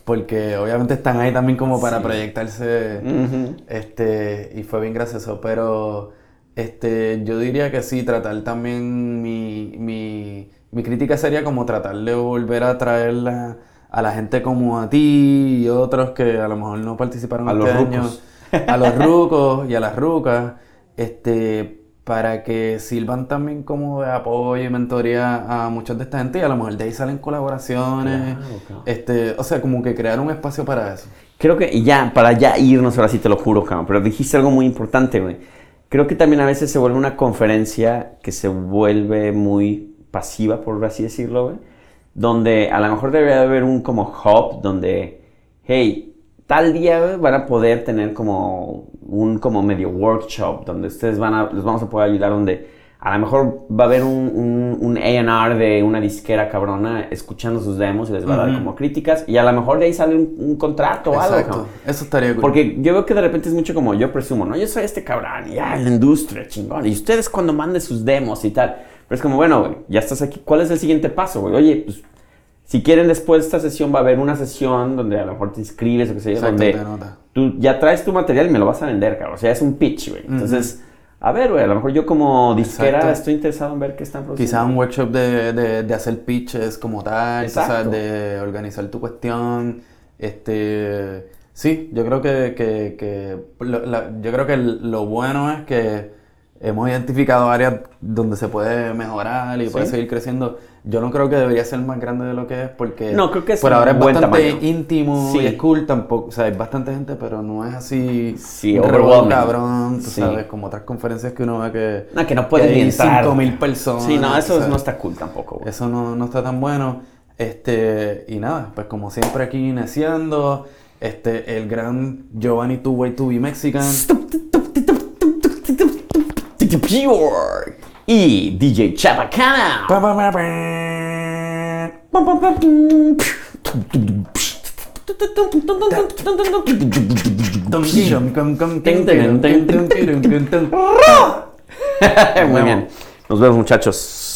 Speaker 3: porque obviamente están ahí también como para
Speaker 2: Sí.
Speaker 3: proyectarse,
Speaker 2: Ujú.
Speaker 3: este, y fue bien gracioso, pero este, yo diría que sí, tratar también mi, mi, mi crítica sería como tratar de volver a traer la- a la gente como a ti y otros que a lo mejor no participaron
Speaker 2: A
Speaker 3: este
Speaker 2: los
Speaker 3: año,
Speaker 2: rucos.
Speaker 3: a los rucos y a las rucas, este, para que sirvan también como de apoyo y mentoría a muchos de esta gente y a lo mejor de ahí salen colaboraciones,
Speaker 2: Claro, claro.
Speaker 3: este, o sea, como que crear un espacio para eso.
Speaker 2: Creo que, ya, para ya irnos, ahora sí te lo juro, cabrón, pero dijiste algo muy importante, güey. Creo que también a veces se vuelve una conferencia que se vuelve muy pasiva, por así decirlo. Donde a lo mejor debería haber un como hub donde, hey, tal día van a poder tener como un como medio workshop donde ustedes van a, les vamos a poder ayudar donde a lo mejor va a haber un, un, un A&R de una disquera cabrona escuchando sus demos y les va a dar como críticas y a lo mejor de ahí sale un, un contrato o algo,
Speaker 3: Exacto, eso estaría cool.
Speaker 2: Porque yo veo que de repente es mucho como yo presumo, ¿no? Yo soy este cabrón y ya, la industria, chingón. Y ustedes cuando manden sus demos y tal. Pero es como, bueno, güey, ya estás aquí. ¿Cuál es el siguiente paso, güey? Oye, pues, si quieren después de esta sesión va a haber una sesión donde a lo mejor te inscribes o qué sé yo, donde tú ya traes tu material y me lo vas a vender, cabrón. O sea, es un pitch, güey. Entonces, a ver, güey, a lo mejor yo como disquera
Speaker 3: Exacto.
Speaker 2: estoy interesado en ver qué están produciendo.
Speaker 3: Quizá un workshop de, de, de hacer pitches como tal,
Speaker 2: Exacto.
Speaker 3: de organizar tu cuestión. Este, sí, yo creo que, que, que lo, la- yo creo que lo bueno es que hemos identificado áreas donde se puede mejorar y puede seguir creciendo. Yo no creo que debería ser más grande de lo que es porque
Speaker 2: No, creo que es
Speaker 3: por ahora es bastante
Speaker 2: tamaño.
Speaker 3: íntimo
Speaker 2: Sí.
Speaker 3: y es cool tampoco, o sea, hay bastante gente, pero no es así
Speaker 2: Sí, overwhelming.
Speaker 3: cabrón, tú
Speaker 2: Sí.
Speaker 3: sabes, como otras conferencias que uno ve que
Speaker 2: No, que no puedes
Speaker 3: que
Speaker 2: ni
Speaker 3: hay
Speaker 2: entrar.
Speaker 3: 5000 personas.
Speaker 2: Sí, no, eso no está cool tampoco, güey.
Speaker 3: eso no, no está tan bueno. Este, y nada, pues como siempre aquí iniciando, este, el gran Giovanni Two Way To Be Mexican.
Speaker 2: Y DJ Chabacana. Muy bien. Nos vemos, muchachos.